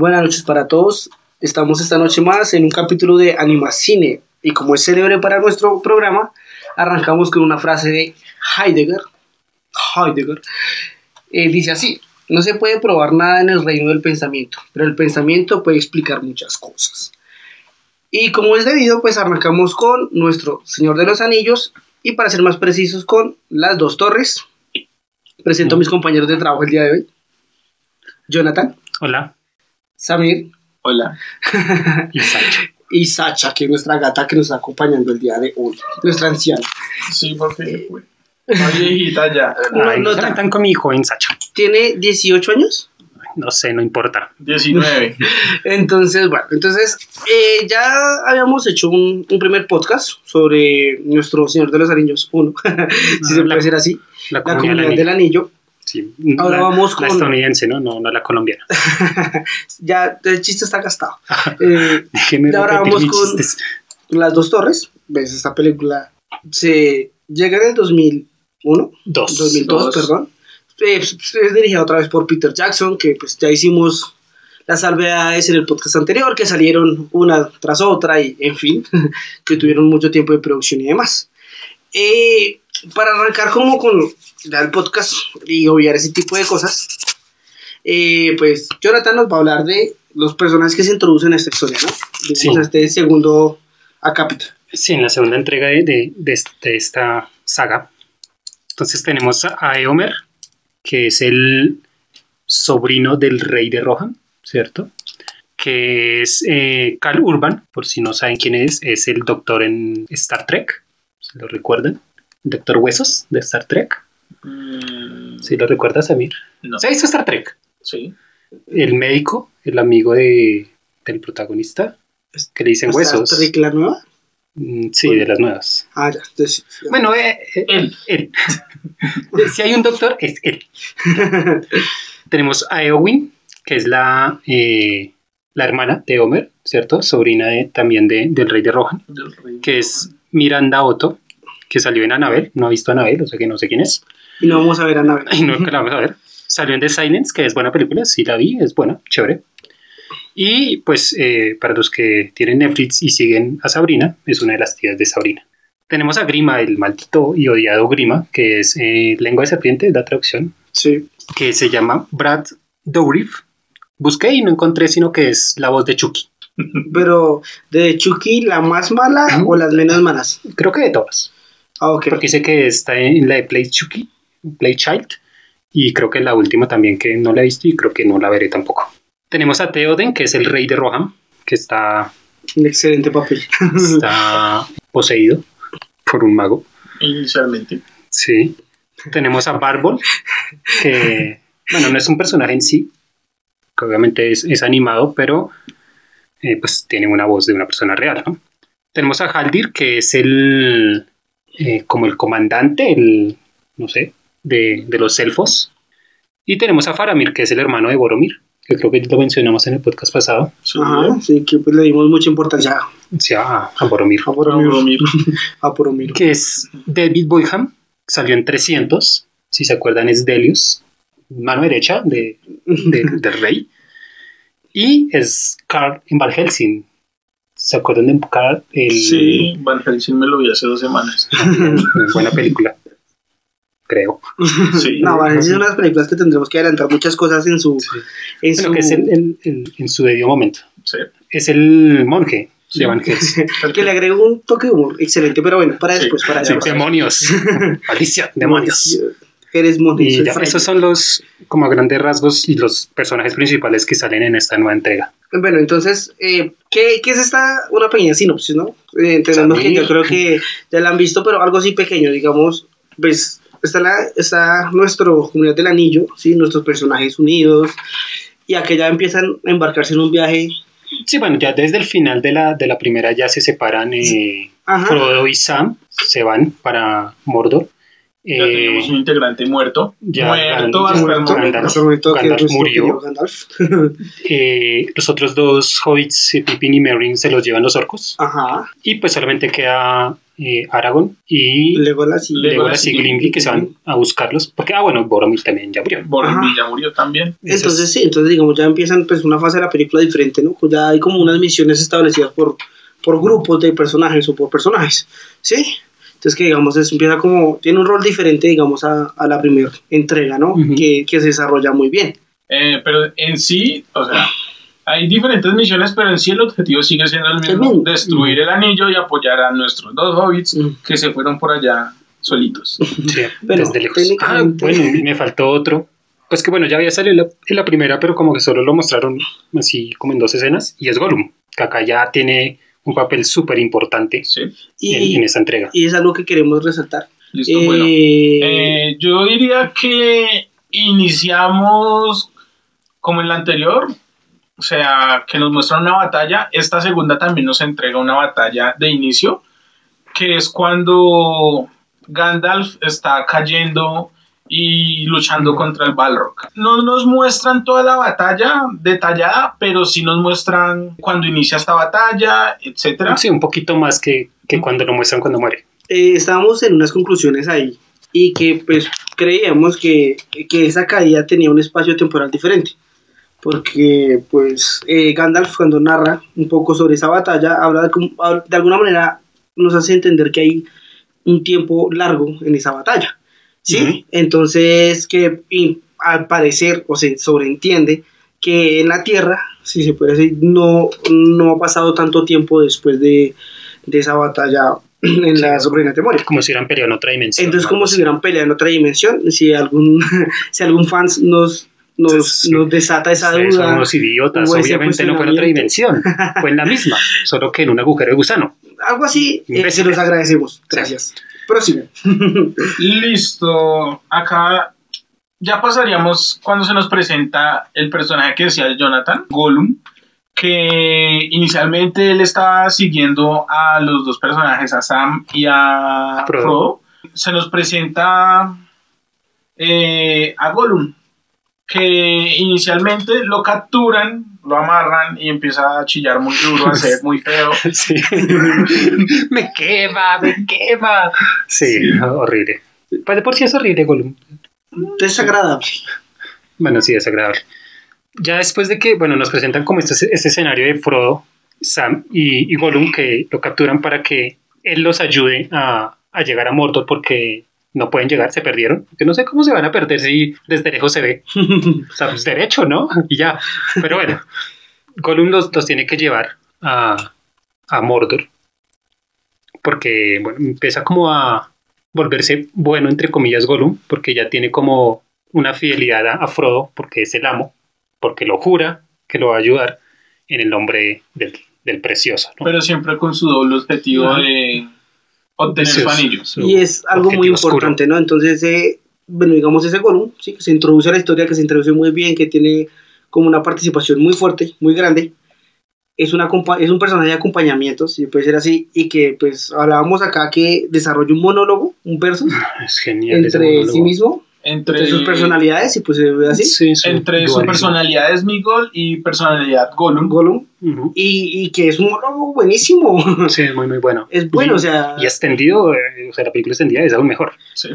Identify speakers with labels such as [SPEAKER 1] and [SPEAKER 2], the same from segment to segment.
[SPEAKER 1] Buenas noches para todos. Estamos esta noche más en un capítulo de Animacine. Y como es célebre para nuestro programa, arrancamos con una frase de Heidegger. Heidegger. Eh, dice así, no se puede probar nada en el reino del pensamiento, pero el pensamiento puede explicar muchas cosas. Y como es debido, pues arrancamos con nuestro Señor de los Anillos y para ser más precisos con las dos torres. Presento a mis compañeros de trabajo el día de hoy. Jonathan,
[SPEAKER 2] Hola.
[SPEAKER 1] Samir
[SPEAKER 3] Hola.
[SPEAKER 2] Y Sacha.
[SPEAKER 1] y Sacha, que es nuestra gata que nos está acompañando el día de hoy. Nuestra anciana.
[SPEAKER 3] Sí, porque. Una viejita ya.
[SPEAKER 1] No,
[SPEAKER 2] Ay,
[SPEAKER 1] no
[SPEAKER 2] ¿qué
[SPEAKER 1] tan-
[SPEAKER 2] tan con mi joven Sacha?
[SPEAKER 1] Tiene 18 años.
[SPEAKER 2] No sé, no importa.
[SPEAKER 3] 19.
[SPEAKER 1] Entonces, bueno, entonces eh, ya habíamos hecho un, un primer podcast sobre nuestro Señor de los Anillos 1, si se
[SPEAKER 2] la-
[SPEAKER 1] puede decir así,
[SPEAKER 2] La
[SPEAKER 1] la
[SPEAKER 2] comunidad,
[SPEAKER 1] comunidad
[SPEAKER 2] del
[SPEAKER 1] del
[SPEAKER 2] anillo. Sí.
[SPEAKER 1] Ahora
[SPEAKER 2] la,
[SPEAKER 1] vamos
[SPEAKER 2] La
[SPEAKER 1] con-
[SPEAKER 2] estadounidense, ¿no? No, no la colombiana.
[SPEAKER 1] ya el chiste está gastado. Eh, ahora vamos con-
[SPEAKER 2] chistes.
[SPEAKER 1] Las dos torres, ves, esta película se llega en el 2001,
[SPEAKER 2] Dos.
[SPEAKER 1] 2002,
[SPEAKER 3] Dos.
[SPEAKER 1] perdón. Eh, Es, es dirigida otra vez por Peter Jackson, que pues ya hicimos las salvedades en el podcast anterior, que salieron una tras otra y en fin, que tuvieron mucho tiempo de producción y demás. Eh, para arrancar como con el podcast y obviar ese tipo de cosas, eh, pues Jonathan nos va a hablar de los personajes que se introducen a esta historia, ¿no?
[SPEAKER 2] Sí.
[SPEAKER 1] A este segundo acápite.
[SPEAKER 2] Sí, en la segunda entrega de, de, de est- de esta saga. Entonces tenemos a Eomer, que es el sobrino del rey de Rohan, ¿cierto? Que es eh, Cal Urban, por si no saben quién es, es el doctor en Star Trek, si lo recuerdan. Doctor Huesos de Star Trek.
[SPEAKER 3] Mm,
[SPEAKER 2] Si lo recuerdas, Samir.
[SPEAKER 3] No.
[SPEAKER 2] ¿Se visto Star Trek?
[SPEAKER 3] Sí.
[SPEAKER 2] El médico, el amigo de, del protagonista, que le dicen
[SPEAKER 1] ¿Está
[SPEAKER 2] huesos.
[SPEAKER 1] Trick la nueva?
[SPEAKER 2] Mm, Sí, de las nuevas.
[SPEAKER 1] Ah, ya. entonces, ya.
[SPEAKER 2] Bueno, eh, eh, él. él. si hay un doctor, es él. Tenemos a Eowyn, que es la, eh, la hermana de Homer, ¿cierto? Sobrina de- también de- del rey de Rohan,
[SPEAKER 3] Del rey.
[SPEAKER 2] que es Miranda Otto, que salió en Anabel. No ha visto Anabel, o sea que no sé quién es.
[SPEAKER 1] Y no vamos a ver a Nave.
[SPEAKER 2] Y no que la vamos a ver. Salió en The Silence, que es buena película, sí la vi, es buena, chévere. Y pues eh, para los que tienen Netflix y siguen a Sabrina, es una de las tías de Sabrina. Tenemos a Grima, el maldito y odiado Grima, que es eh, lengua de serpiente, la traducción,
[SPEAKER 1] Sí.
[SPEAKER 2] que se llama Brad Dourif. Busqué y no encontré, sino que es la voz de Chucky.
[SPEAKER 1] Pero, ¿de Chucky la más mala o las menos malas?
[SPEAKER 2] Creo que de todas.
[SPEAKER 1] Ah.
[SPEAKER 2] Porque sé que está en la de Play Chucky, Play Child, y creo que la última también que no la he visto y creo que no la veré tampoco. Tenemos a Theoden, que es el rey de Rohan, que está,
[SPEAKER 1] Un excelente papel.
[SPEAKER 2] está poseído por un mago.
[SPEAKER 3] Inicialmente.
[SPEAKER 2] Sí. Tenemos a Barbol, que, bueno, no es un personaje en sí, que obviamente es, es animado, pero eh, pues tiene una voz de una persona real, ¿no? Tenemos a Haldir, que es el, eh, como el comandante, el, no sé, de, de los elfos. Y tenemos a Faramir, que es el hermano de Boromir, que creo que lo mencionamos en el podcast pasado,
[SPEAKER 3] Sí.
[SPEAKER 1] Ajá, sí, que pues le dimos mucha importancia
[SPEAKER 2] a, a Boromir.
[SPEAKER 1] a Boromir.
[SPEAKER 3] Boromir.
[SPEAKER 1] A Boromir.
[SPEAKER 2] que es David Boyham, salió en 300, si se acuerdan es Delius, mano derecha de, de- del rey, y es Carl en. ¿Se acuerdan de Carl? El,
[SPEAKER 3] Sí, Van Helsing me lo vi hace dos semanas.
[SPEAKER 2] Buena película, creo.
[SPEAKER 3] Sí.
[SPEAKER 1] No, van a ser unas películas que tendremos que adelantar muchas cosas en su. En
[SPEAKER 2] Bueno,
[SPEAKER 1] su...
[SPEAKER 2] que es el, el- el- en su debido momento.
[SPEAKER 3] Sí.
[SPEAKER 2] Es el monje
[SPEAKER 3] Sí.
[SPEAKER 2] de Van Helsing.
[SPEAKER 1] que le agrego un toque de humor excelente, pero bueno, para
[SPEAKER 3] Sí.
[SPEAKER 1] después, para
[SPEAKER 2] Sí, demonios. Alicia, demonios.
[SPEAKER 1] Eres monje.
[SPEAKER 2] Y ya, esos son los, como a grandes rasgos, y los personajes principales que salen en esta nueva entrega.
[SPEAKER 1] Bueno, entonces, eh, ¿qué, qué es esta? Una pequeña sinopsis, ¿no? Eh, entendemos que yo creo que ya la han visto, pero algo así pequeño, digamos, pues está, la, está nuestro comunidad del anillo, ¿sí? Nuestros personajes unidos, y aquí ya empiezan a embarcarse en un viaje.
[SPEAKER 2] Sí, bueno, ya desde el final de la, de la primera ya se separan eh. Frodo y Sam, se van para Mordor
[SPEAKER 3] Ya
[SPEAKER 2] Eh,
[SPEAKER 3] tenemos un integrante muerto.
[SPEAKER 2] ya
[SPEAKER 3] muerto
[SPEAKER 2] Gandalf-
[SPEAKER 3] hasta el
[SPEAKER 1] Muerto,
[SPEAKER 3] momento.
[SPEAKER 2] Gandalf.
[SPEAKER 1] nuestro
[SPEAKER 2] murió. eh, los otros dos hobbits, eh, Pippin y Merry, se los llevan los orcos.
[SPEAKER 1] Ajá.
[SPEAKER 2] Y pues solamente queda eh, Aragorn y
[SPEAKER 1] Legolas y
[SPEAKER 3] Legolas
[SPEAKER 2] y Gimli que se van a buscarlos. Porque, ah, bueno, Boromir también ya murió.
[SPEAKER 3] Boromir ya murió también.
[SPEAKER 1] Entonces sí, entonces digamos ya empiezan pues una fase de la película diferente, ¿no? Pues ya hay como unas misiones establecidas por, por grupos de personajes o por personajes, ¿sí? Entonces que digamos es, empieza como, tiene un rol diferente digamos a, a la primera entrega, ¿no?
[SPEAKER 2] Ujú.
[SPEAKER 1] que, que se desarrolla muy bien.
[SPEAKER 3] Eh, pero en sí, o sea, hay diferentes misiones, pero en sí el objetivo sigue siendo el mismo:
[SPEAKER 1] mismo.
[SPEAKER 3] destruir el anillo y apoyar a nuestros dos hobbits
[SPEAKER 1] Mm.
[SPEAKER 3] que se fueron por allá solitos.
[SPEAKER 2] Sí,
[SPEAKER 1] Pero
[SPEAKER 2] desde lejos. Ah, bueno, y me faltó otro. Pues que bueno, ya había salido en la, en la primera, pero como que solo lo mostraron así como en dos escenas. Y es Gollum, que acá ya tiene un papel súper importante
[SPEAKER 3] Sí,
[SPEAKER 2] en, en esa entrega.
[SPEAKER 1] y es algo que queremos resaltar.
[SPEAKER 3] listo,
[SPEAKER 1] Eh,
[SPEAKER 3] bueno. Eh, yo diría que iniciamos como en la anterior, o sea, que nos muestra una batalla. Esta segunda también nos entrega una batalla de inicio, que es cuando Gandalf está cayendo y luchando contra el Balrog. No nos muestran toda la batalla detallada, pero sí nos muestran cuando inicia esta batalla, etcétera.
[SPEAKER 2] Sí, un poquito más que, que cuando lo muestran cuando muere.
[SPEAKER 1] eh, estábamos en unas conclusiones ahí y que pues creíamos que, que esa caída tenía un espacio temporal diferente. Porque pues eh, Gandalf cuando narra un poco sobre esa batalla, habla de, de alguna manera nos hace entender que hay un tiempo largo en esa batalla. ¿Sí? Entonces que y, al parecer o se sobreentiende que en la Tierra, si se puede decir, no, no ha pasado tanto tiempo después de, de esa batalla en las ruinas de Moria.
[SPEAKER 2] Como si hubieran peleado en otra dimensión.
[SPEAKER 1] Entonces,
[SPEAKER 2] ¿no?
[SPEAKER 1] como si hubieran peleado en otra dimensión, si algún, si algún fan nos, nos,
[SPEAKER 2] Sí.
[SPEAKER 1] nos desata esa
[SPEAKER 2] Ustedes son
[SPEAKER 1] duda,
[SPEAKER 2] unos idiotas, obviamente no fue en otra dimensión, fue en la misma, solo que en un agujero de gusano.
[SPEAKER 1] algo así, eh, se los agradecemos. Gracias. Próximo.
[SPEAKER 3] Listo. Acá ya pasaríamos cuando se nos presenta el personaje que decía Jonathan, Gollum, que inicialmente él estaba siguiendo a los dos personajes, a Sam y a
[SPEAKER 2] Frodo.
[SPEAKER 3] Frodo. Se nos presenta eh, a Gollum, que inicialmente lo capturan, lo amarran y empieza a chillar muy duro, a ser muy feo.
[SPEAKER 2] Sí. me quema, me quema. Sí, horrible. Pues de por sí es horrible, Gollum.
[SPEAKER 1] Desagradable.
[SPEAKER 2] Bueno, sí, desagradable. Ya después de que, bueno, nos presentan como este, este escenario de Frodo, Sam y, y Gollum que lo capturan para que él los ayude a, a llegar a Mordor porque no pueden llegar, se perdieron. Yo no sé cómo se van a perder si desde lejos se ve. O sea, pues derecho, ¿no? Y ya. Pero bueno, Gollum los, los tiene que llevar a, a Mordor porque, bueno, empieza como a volverse bueno, entre comillas, Gollum, porque ya tiene como una fidelidad a, a Frodo, porque es el amo, porque lo jura que lo va a ayudar en el nombre del, del precioso. ¿no?
[SPEAKER 3] pero siempre con su doble objetivo de obtener su anillo.
[SPEAKER 2] Su
[SPEAKER 1] y es algo muy
[SPEAKER 2] oscuro.
[SPEAKER 1] importante, ¿no? Entonces, eh, bueno, digamos ese Gollum, ¿sí? que se introduce a la historia, que se introduce muy bien, que tiene como una participación muy fuerte, muy grande. Es, una, es un personaje de acompañamiento, si puede ser así, y que pues hablábamos acá que desarrolla un monólogo, un versus,
[SPEAKER 2] Es genial.
[SPEAKER 1] entre sí mismo,
[SPEAKER 3] Entre,
[SPEAKER 1] sus personalidades, y pues se ve así,
[SPEAKER 2] Sí, su
[SPEAKER 3] entre su
[SPEAKER 2] dualismo.
[SPEAKER 3] personalidad Smigol y personalidad Gollum.
[SPEAKER 1] Gollum, y, y que es un monólogo buenísimo.
[SPEAKER 2] Sí, es muy, muy bueno.
[SPEAKER 1] Es bueno,
[SPEAKER 2] Y-
[SPEAKER 1] o sea,
[SPEAKER 2] Y extendido, eh, o sea, la película extendida es aún mejor.
[SPEAKER 3] Sí.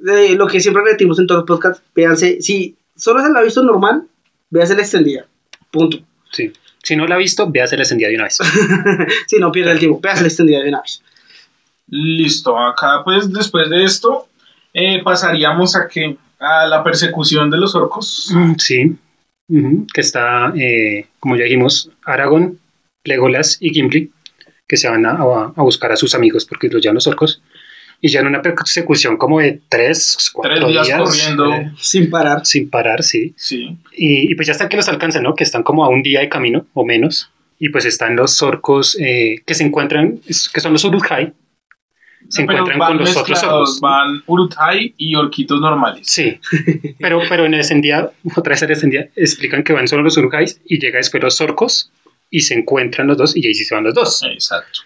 [SPEAKER 1] de lo que siempre repetimos en todos los podcasts, véanse, si solo se la ha visto normal, véanse la extendida, punto.
[SPEAKER 2] Sí. Si no la ha visto, véase la extendida de una vez.
[SPEAKER 1] Si no pierde el tiempo, véanse la extendida de una vez.
[SPEAKER 3] Listo, acá pues después de esto eh, pasaríamos a que a la persecución de los orcos.
[SPEAKER 2] Mm, Sí. Que está, eh, como ya dijimos, Aragorn, Legolas y Gimli, que se van a, a- a buscar a sus amigos porque los llevan los orcos. Y ya en una persecución como de tres, cuatro
[SPEAKER 3] Tres días corriendo.
[SPEAKER 2] eh,
[SPEAKER 1] Sin parar.
[SPEAKER 2] sin parar, sí.
[SPEAKER 3] Sí.
[SPEAKER 2] Y, y pues ya hasta que los alcanzan, ¿no? Que están como a un día de camino o menos. Y pues están los orcos eh, que se encuentran, que son los Uruk-hai. Se
[SPEAKER 3] Pero
[SPEAKER 2] encuentran con los otros orcos.
[SPEAKER 3] Van Uruk-hai y orquitos normales.
[SPEAKER 2] Sí, pero, pero en el descendía, otra vez en el descendía, explican que van solo los Uruk-hais y llega después los orcos y se encuentran los dos y ahí sí se van los dos.
[SPEAKER 3] Exacto.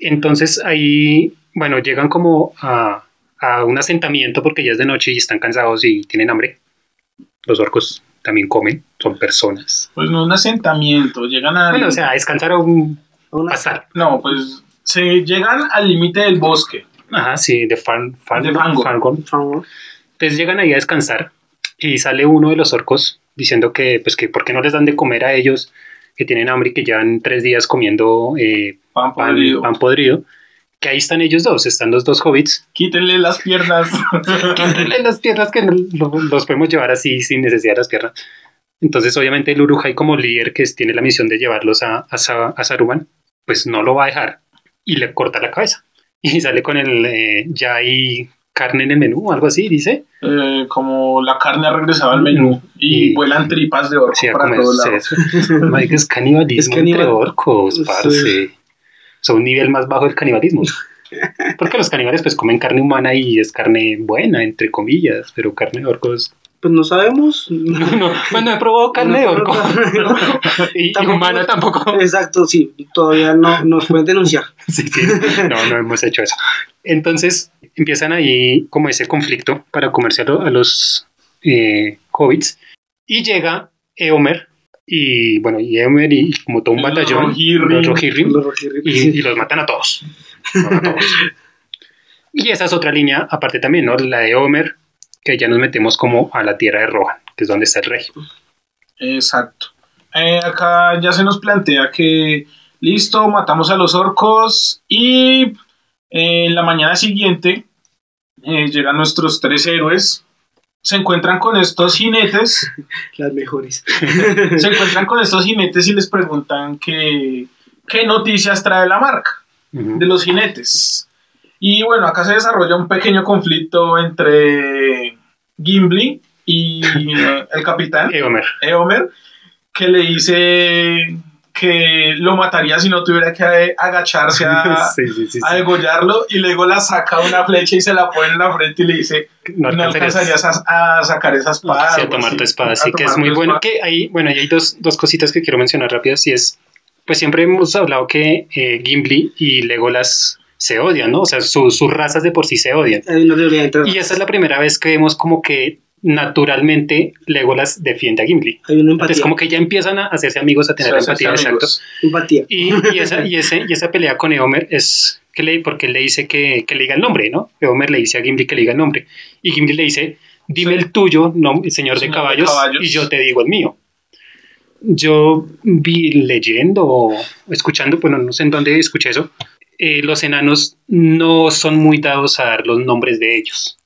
[SPEAKER 2] Entonces ahí, bueno, llegan como a, a un asentamiento porque ya es de noche y están cansados y tienen hambre. Los orcos también comen, son personas.
[SPEAKER 3] Pues no un asentamiento, llegan a...
[SPEAKER 2] Bueno, o sea, a descansar o un
[SPEAKER 1] Una-
[SPEAKER 2] pasar.
[SPEAKER 3] No, pues se llegan al límite del bosque.
[SPEAKER 2] Ajá, sí, de Farn, Farn-
[SPEAKER 3] De Fangor.
[SPEAKER 2] Fangor.
[SPEAKER 1] por favor.
[SPEAKER 2] Entonces llegan ahí a descansar y sale uno de los orcos diciendo que, pues, que por qué no les dan de comer a ellos, que tienen hambre y que llevan tres días comiendo eh,
[SPEAKER 3] Pan
[SPEAKER 2] pan,
[SPEAKER 3] podrido.
[SPEAKER 2] pan podrido. Que ahí están ellos dos, están los dos hobbits.
[SPEAKER 3] Quítenle las piernas.
[SPEAKER 2] Quítenle las piernas que los podemos llevar así sin necesidad de las piernas. Entonces, obviamente, el Urujai, como líder que tiene la misión de llevarlos a, a, a Saruman, pues no lo va a dejar y le corta la cabeza. Y sale con el eh, ya hay carne en el menú o algo así, dice.
[SPEAKER 3] Eh, como la carne ha regresado al menú y,
[SPEAKER 2] Y-
[SPEAKER 3] vuelan tripas de orco
[SPEAKER 2] Sí,
[SPEAKER 3] para
[SPEAKER 2] comer
[SPEAKER 3] todos lados.
[SPEAKER 2] Es canibalismo
[SPEAKER 1] Es canibal-
[SPEAKER 2] entre orcos,
[SPEAKER 1] Sí.
[SPEAKER 2] parce. Son un nivel más bajo del canibalismo. Porque los caníbales pues comen carne humana y es carne buena, entre comillas, pero carne de orcos...
[SPEAKER 1] Pues no sabemos.
[SPEAKER 2] No, no, pues no he probado carne de
[SPEAKER 1] No,
[SPEAKER 2] orco.
[SPEAKER 1] no, no.
[SPEAKER 2] y, humana tampoco.
[SPEAKER 1] Exacto, sí. Todavía no nos pueden denunciar.
[SPEAKER 2] Sí, sí. No, no hemos hecho eso. Entonces empiezan ahí como ese conflicto para comerse a, lo- a los eh, hobbits y llega Eomer y bueno, y Eomer y como todo un
[SPEAKER 3] Los
[SPEAKER 2] batallón,
[SPEAKER 3] Rohirrim.
[SPEAKER 2] los Rohirrim, y, y los matan a todos. Los matan a todos. Y esa es otra línea, aparte también, ¿no? La de Homer, que ya nos metemos como a la tierra de Rohan, que es donde está el rey.
[SPEAKER 3] Exacto. Eh, acá ya se nos plantea que listo, matamos a los orcos y eh, en la mañana siguiente eh, llegan nuestros tres héroes. Se encuentran con estos jinetes,
[SPEAKER 1] Las mejores.
[SPEAKER 3] se encuentran con estos jinetes y les preguntan que, qué noticias trae la marca de los jinetes. Y bueno, acá se desarrolla un pequeño conflicto entre Gimli y el capitán.
[SPEAKER 2] Eomer.
[SPEAKER 3] Eomer, que le dice que lo mataría si no tuviera que agacharse a,
[SPEAKER 2] Sí, sí, sí,
[SPEAKER 3] a
[SPEAKER 2] sí.
[SPEAKER 3] degollarlo y luego la saca una flecha y se la pone en la frente y le dice
[SPEAKER 2] No
[SPEAKER 3] no
[SPEAKER 2] alcanzarías
[SPEAKER 3] a, a sacar esa espada.
[SPEAKER 2] sí, a tomar
[SPEAKER 3] así.
[SPEAKER 2] tu espada.
[SPEAKER 3] A
[SPEAKER 2] Sí, que es muy bueno.
[SPEAKER 3] espada.
[SPEAKER 2] Que hay, bueno, y hay dos, dos cositas que quiero mencionar rápidas. Y es, pues siempre hemos hablado que eh, Gimli y Legolas se odian, ¿no? O sea, su- sus razas de por sí se odian.
[SPEAKER 1] Hay una realidad entre
[SPEAKER 2] Y esa es la primera vez que vemos como que naturalmente Legolas defiende a Gimli.
[SPEAKER 1] Hay una empatía.
[SPEAKER 2] Entonces como que ya empiezan a hacerse amigos, a tener
[SPEAKER 3] hacen
[SPEAKER 2] empatía, exacto.
[SPEAKER 1] Empatía.
[SPEAKER 2] Y, y esa, y, ese, y esa pelea con Eomer es que le, porque él le dice que, que le diga el nombre, ¿no? Eomer le dice a Gimli que le diga el nombre. Y Gimli le dice, dime
[SPEAKER 3] Sí.
[SPEAKER 2] el tuyo, no, señor, de,
[SPEAKER 3] Señor de
[SPEAKER 2] caballos,
[SPEAKER 3] caballos.
[SPEAKER 2] y yo te digo el mío. Yo vi leyendo o escuchando, bueno, no sé en dónde escuché eso, eh, los enanos no son muy dados a dar los nombres de ellos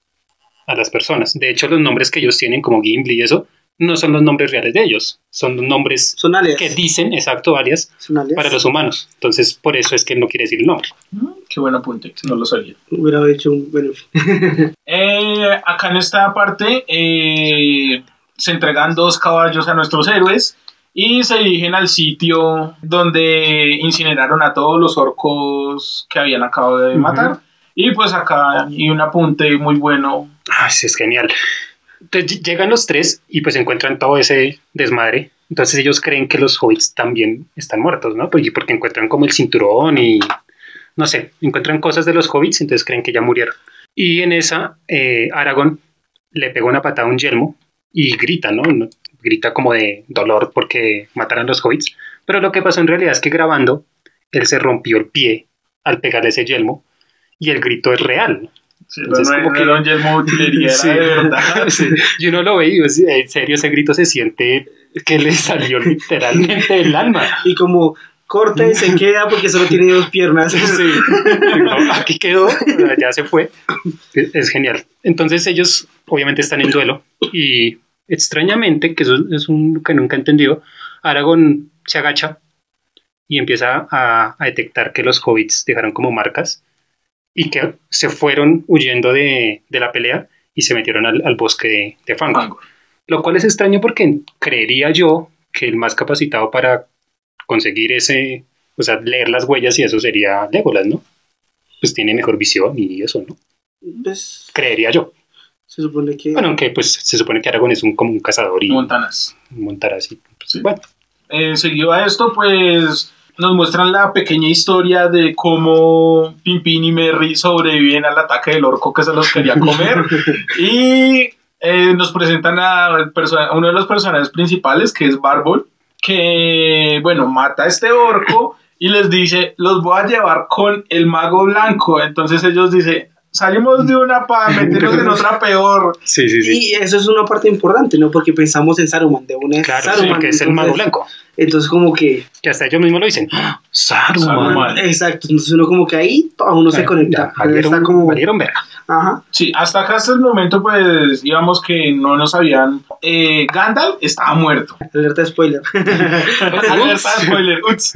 [SPEAKER 2] a las personas. De hecho, los nombres que ellos tienen, como Gimli y eso, no son los nombres reales de ellos, son los nombres
[SPEAKER 1] Son alias.
[SPEAKER 2] que dicen, exacto, alias,
[SPEAKER 1] alias.
[SPEAKER 2] para los humanos. Entonces, por eso es que él no quiere decir el nombre.
[SPEAKER 3] Mm, Qué buen apunte, no lo sabía.
[SPEAKER 1] Hubiera hecho un. Bueno,
[SPEAKER 3] Eh, acá en esta parte eh, se entregan dos caballos a nuestros héroes y se dirigen al sitio donde incineraron a todos los orcos que habían acabado de matar. Y pues acá hay un apunte muy bueno.
[SPEAKER 2] Ay, sí, es genial. Entonces, ll- llegan los tres y pues encuentran todo ese desmadre. Entonces ellos creen que los hobbits también están muertos, ¿no? Porque, porque encuentran como el cinturón y no sé, encuentran cosas de los hobbits, entonces creen que ya murieron. Y en esa, eh, Aragorn le pega una patada a un yelmo y grita, ¿no? Grita como de dolor porque mataron a los hobbits. Pero lo que pasó en realidad es que grabando, él se rompió el pie al pegarle ese yelmo y el grito es real.
[SPEAKER 3] Sí,
[SPEAKER 2] Entonces,
[SPEAKER 3] no,
[SPEAKER 2] como
[SPEAKER 3] no
[SPEAKER 2] que-
[SPEAKER 3] era un yelmo de utilería, era
[SPEAKER 2] Sí.
[SPEAKER 3] de verdad.
[SPEAKER 2] Sí, Y uno lo ve y en serio ese grito se siente que le salió literalmente del alma.
[SPEAKER 1] y como corta y se queda porque solo tiene dos piernas.
[SPEAKER 2] Sí. No, aquí quedó, ya se fue. Es genial. Entonces ellos obviamente están en duelo y extrañamente, que eso es un que nunca he entendido, Aragorn se agacha y empieza a, a detectar que los hobbits dejaron como marcas y que se fueron huyendo de, de la pelea y se metieron al, al bosque de, de. Fangor. Lo cual es extraño porque creería yo que el más capacitado para conseguir ese, o sea, leer las huellas y eso sería Legolas, ¿no? Pues tiene mejor visión y eso, ¿no?
[SPEAKER 1] Pues,
[SPEAKER 2] Creería yo.
[SPEAKER 1] Se supone que.
[SPEAKER 2] Bueno, aunque pues se supone que Aragorn es un, como un cazador y
[SPEAKER 3] Montanas.
[SPEAKER 2] montar así. pues,
[SPEAKER 3] Sí.
[SPEAKER 2] Bueno,
[SPEAKER 3] Eh, seguido a esto, pues nos muestran la pequeña historia de cómo Pimpin y Merry sobreviven al ataque del orco que se los quería comer. y eh, nos presentan a uno de los personajes principales, que es Barbol, que, bueno, mata a este orco y les dice, los voy a llevar con el mago blanco. Entonces ellos dicen, salimos de una para meternos en otra peor.
[SPEAKER 2] Sí, sí, sí.
[SPEAKER 1] Y eso es una parte importante, ¿no? Porque pensamos en Saruman, de una es
[SPEAKER 2] Claro, sí,
[SPEAKER 1] Saruman.
[SPEAKER 2] que es el mago
[SPEAKER 1] entonces-
[SPEAKER 2] blanco.
[SPEAKER 1] Entonces, como que.
[SPEAKER 2] Que hasta ellos mismos lo dicen. ¡Ah! Saruman.
[SPEAKER 3] Saruman.
[SPEAKER 1] Exacto, entonces uno como que ahí aún no se conecta.
[SPEAKER 2] ya, valieron,
[SPEAKER 1] Está como.
[SPEAKER 2] valieron verga.
[SPEAKER 1] Ajá.
[SPEAKER 3] Sí, hasta acá, hasta el momento, pues, digamos que no nos habían... Eh, Gandalf estaba muerto.
[SPEAKER 1] Alerta de spoiler.
[SPEAKER 3] Alerta, spoiler, ups.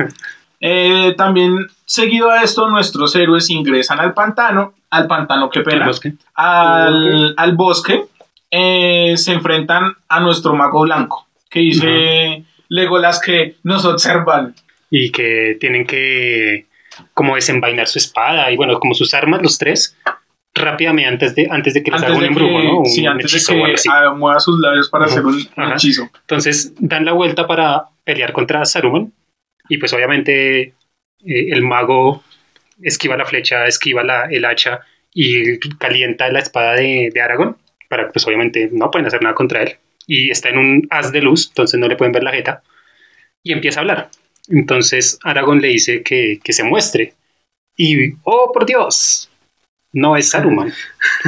[SPEAKER 3] Eh, también, seguido a esto, nuestros héroes ingresan al pantano, al pantano, qué
[SPEAKER 2] El
[SPEAKER 3] pena,
[SPEAKER 2] bosque.
[SPEAKER 3] al, al bosque, eh, se enfrentan a nuestro mago blanco, que dice Legolas que nos observan.
[SPEAKER 2] Y que tienen que como desenvainar su espada y bueno, como sus armas, los tres, rápidamente antes de, antes de que les haga un
[SPEAKER 3] de
[SPEAKER 2] embrujo,
[SPEAKER 3] que,
[SPEAKER 2] ¿no? Un,
[SPEAKER 3] sí,
[SPEAKER 2] un
[SPEAKER 3] antes
[SPEAKER 2] hechizo
[SPEAKER 3] de que mueva sus labios para hacer un, un
[SPEAKER 2] Ajá.
[SPEAKER 3] hechizo.
[SPEAKER 2] Entonces dan la vuelta para pelear contra Saruman y pues obviamente eh, el mago esquiva la flecha, esquiva la, el hacha y calienta la espada de, de Aragorn para pues obviamente no pueden hacer nada contra él y está en un haz de luz, entonces no le pueden ver la jeta y empieza a hablar. Entonces Aragorn le dice que, que se muestre y oh por Dios, no es Saruman,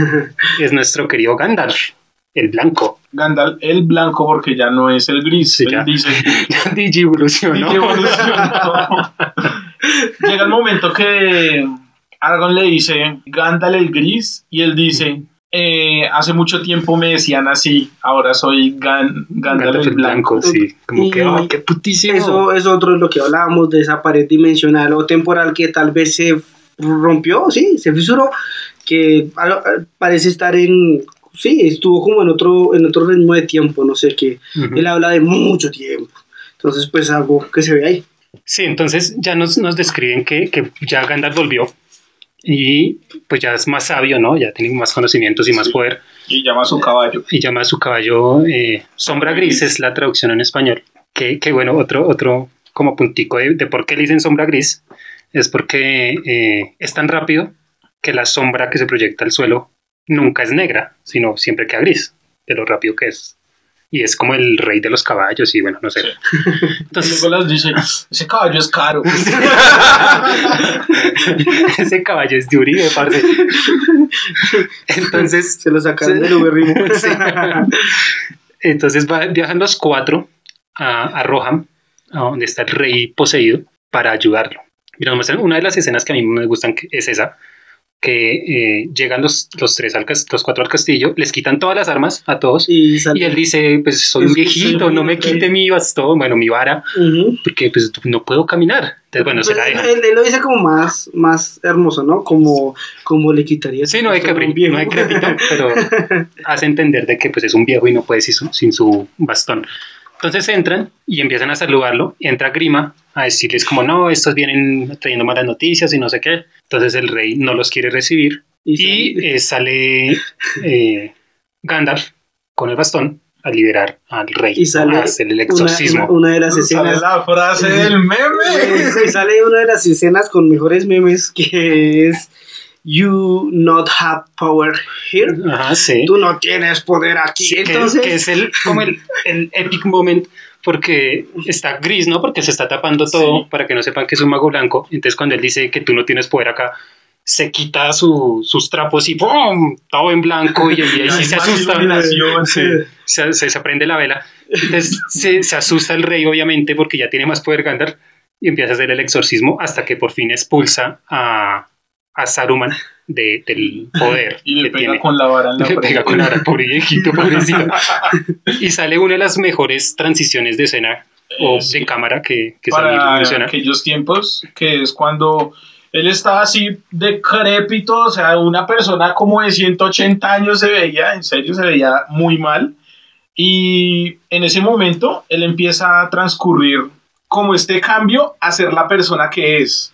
[SPEAKER 2] es nuestro querido Gandalf, el blanco.
[SPEAKER 3] Gandalf, el blanco, porque ya no es el gris.
[SPEAKER 2] Sí, ya.
[SPEAKER 3] dice
[SPEAKER 2] Digi evolucionó.
[SPEAKER 3] Llega el momento que Aragorn le dice Gandalf el gris y él dice eh, hace mucho tiempo me decían así, ahora soy Gan- Gandalf, el blanco.
[SPEAKER 2] sí. Como
[SPEAKER 1] Y
[SPEAKER 2] que, ¡ay, qué putísimo!
[SPEAKER 1] Eso es otro de lo que hablábamos de esa pared dimensional o temporal que tal vez se rompió, sí, se fisuró, que parece estar en, sí, estuvo como en otro, en otro ritmo de tiempo, no sé, que
[SPEAKER 2] Ujú.
[SPEAKER 1] él habla de mucho tiempo. Entonces, pues algo que se ve ahí.
[SPEAKER 2] Sí, entonces ya nos, nos describen que, que ya Gandalf volvió y pues ya es más sabio, ¿no? Ya tiene más conocimientos y más
[SPEAKER 3] Sí.
[SPEAKER 2] poder
[SPEAKER 3] Y llama a su caballo.
[SPEAKER 2] y llama a su caballo eh, Sombra Gris, es la traducción en español. Que, que bueno, otro, otro como puntico de, de por qué le dicen Sombra Gris es porque eh, es tan rápido que la sombra que se proyecta al suelo nunca es negra, sino siempre queda gris, de lo rápido que es. Y es como el rey de los caballos y bueno, no sé.
[SPEAKER 3] Sí.
[SPEAKER 2] Entonces,
[SPEAKER 3] las dice, ese caballo es caro.
[SPEAKER 2] Ese caballo es de Uribe, parce. Entonces,
[SPEAKER 1] Se lo sacaron del Uberrimo.
[SPEAKER 2] Sí. entonces viajan los cuatro a, a Rohan, a donde está el rey poseído, para ayudarlo. Y nos muestran una de las escenas que a mí me gustan, que es esa, que eh, llegan los, los tres al los cuatro al castillo, les quitan todas las armas a todos.
[SPEAKER 1] y
[SPEAKER 2] él dice, pues soy un viejito, no me quite
[SPEAKER 1] rey".
[SPEAKER 2] mi bastón, bueno, mi vara, porque pues no puedo caminar. Entonces, bueno, se la
[SPEAKER 1] él,
[SPEAKER 2] dejan.
[SPEAKER 1] él- él lo dice como más, más hermoso, ¿no? Como, como le quitaría.
[SPEAKER 2] Sí, no hay que
[SPEAKER 1] viejo.
[SPEAKER 2] no hay crédito, pero hace entender de que pues es un viejo y no puede sin su, sin su bastón. Entonces entran y empiezan a saludarlo. Entra Grima a decirles como no, estos vienen trayendo malas noticias y no sé qué. Entonces el rey no los quiere recibir
[SPEAKER 1] Y
[SPEAKER 2] y
[SPEAKER 1] sale-
[SPEAKER 2] eh, sale eh, Gandalf con el bastón a liberar al rey,
[SPEAKER 1] Y sale
[SPEAKER 2] a hacer el exorcismo.
[SPEAKER 1] una- una de las
[SPEAKER 3] Sale
[SPEAKER 1] escenas.
[SPEAKER 3] la frase del meme.
[SPEAKER 1] y sale una de las escenas con mejores memes que es You not have power here.
[SPEAKER 2] Ajá, sí.
[SPEAKER 1] Tú no tienes poder aquí.
[SPEAKER 2] Sí, que-
[SPEAKER 1] Entonces,
[SPEAKER 2] que, es el, como el, el epic moment porque está gris, ¿no? Porque se está tapando todo
[SPEAKER 3] Sí.
[SPEAKER 2] para que no sepan que es un mago blanco. Entonces cuando él dice que tú no tienes poder acá, se quita su- sus trapos y ¡pum! Todo en blanco y, ahí sí se asusta.
[SPEAKER 3] iluminación.
[SPEAKER 2] Sí, se, se, se prende la vela. Entonces se, se asusta el rey, obviamente, porque ya tiene más poder Gandalf y empieza a hacer el exorcismo hasta que por fin expulsa a, a Saruman de- del poder
[SPEAKER 3] Y le
[SPEAKER 2] que
[SPEAKER 3] pega
[SPEAKER 2] tiene.
[SPEAKER 3] con la vara en la
[SPEAKER 2] Le pega
[SPEAKER 3] frente.
[SPEAKER 2] con la vara, pobre viejito, pobrecito. Y sale una de las mejores transiciones de escena o
[SPEAKER 3] Eh, sí.
[SPEAKER 2] de cámara que, que Samir
[SPEAKER 3] para
[SPEAKER 2] menciona.
[SPEAKER 3] aquellos tiempos, que es cuando él estaba así decrépito, o sea, una persona como de 180 años se veía, en serio, se veía muy mal. Y en ese momento él empieza a transcurrir como este cambio a ser la persona que es.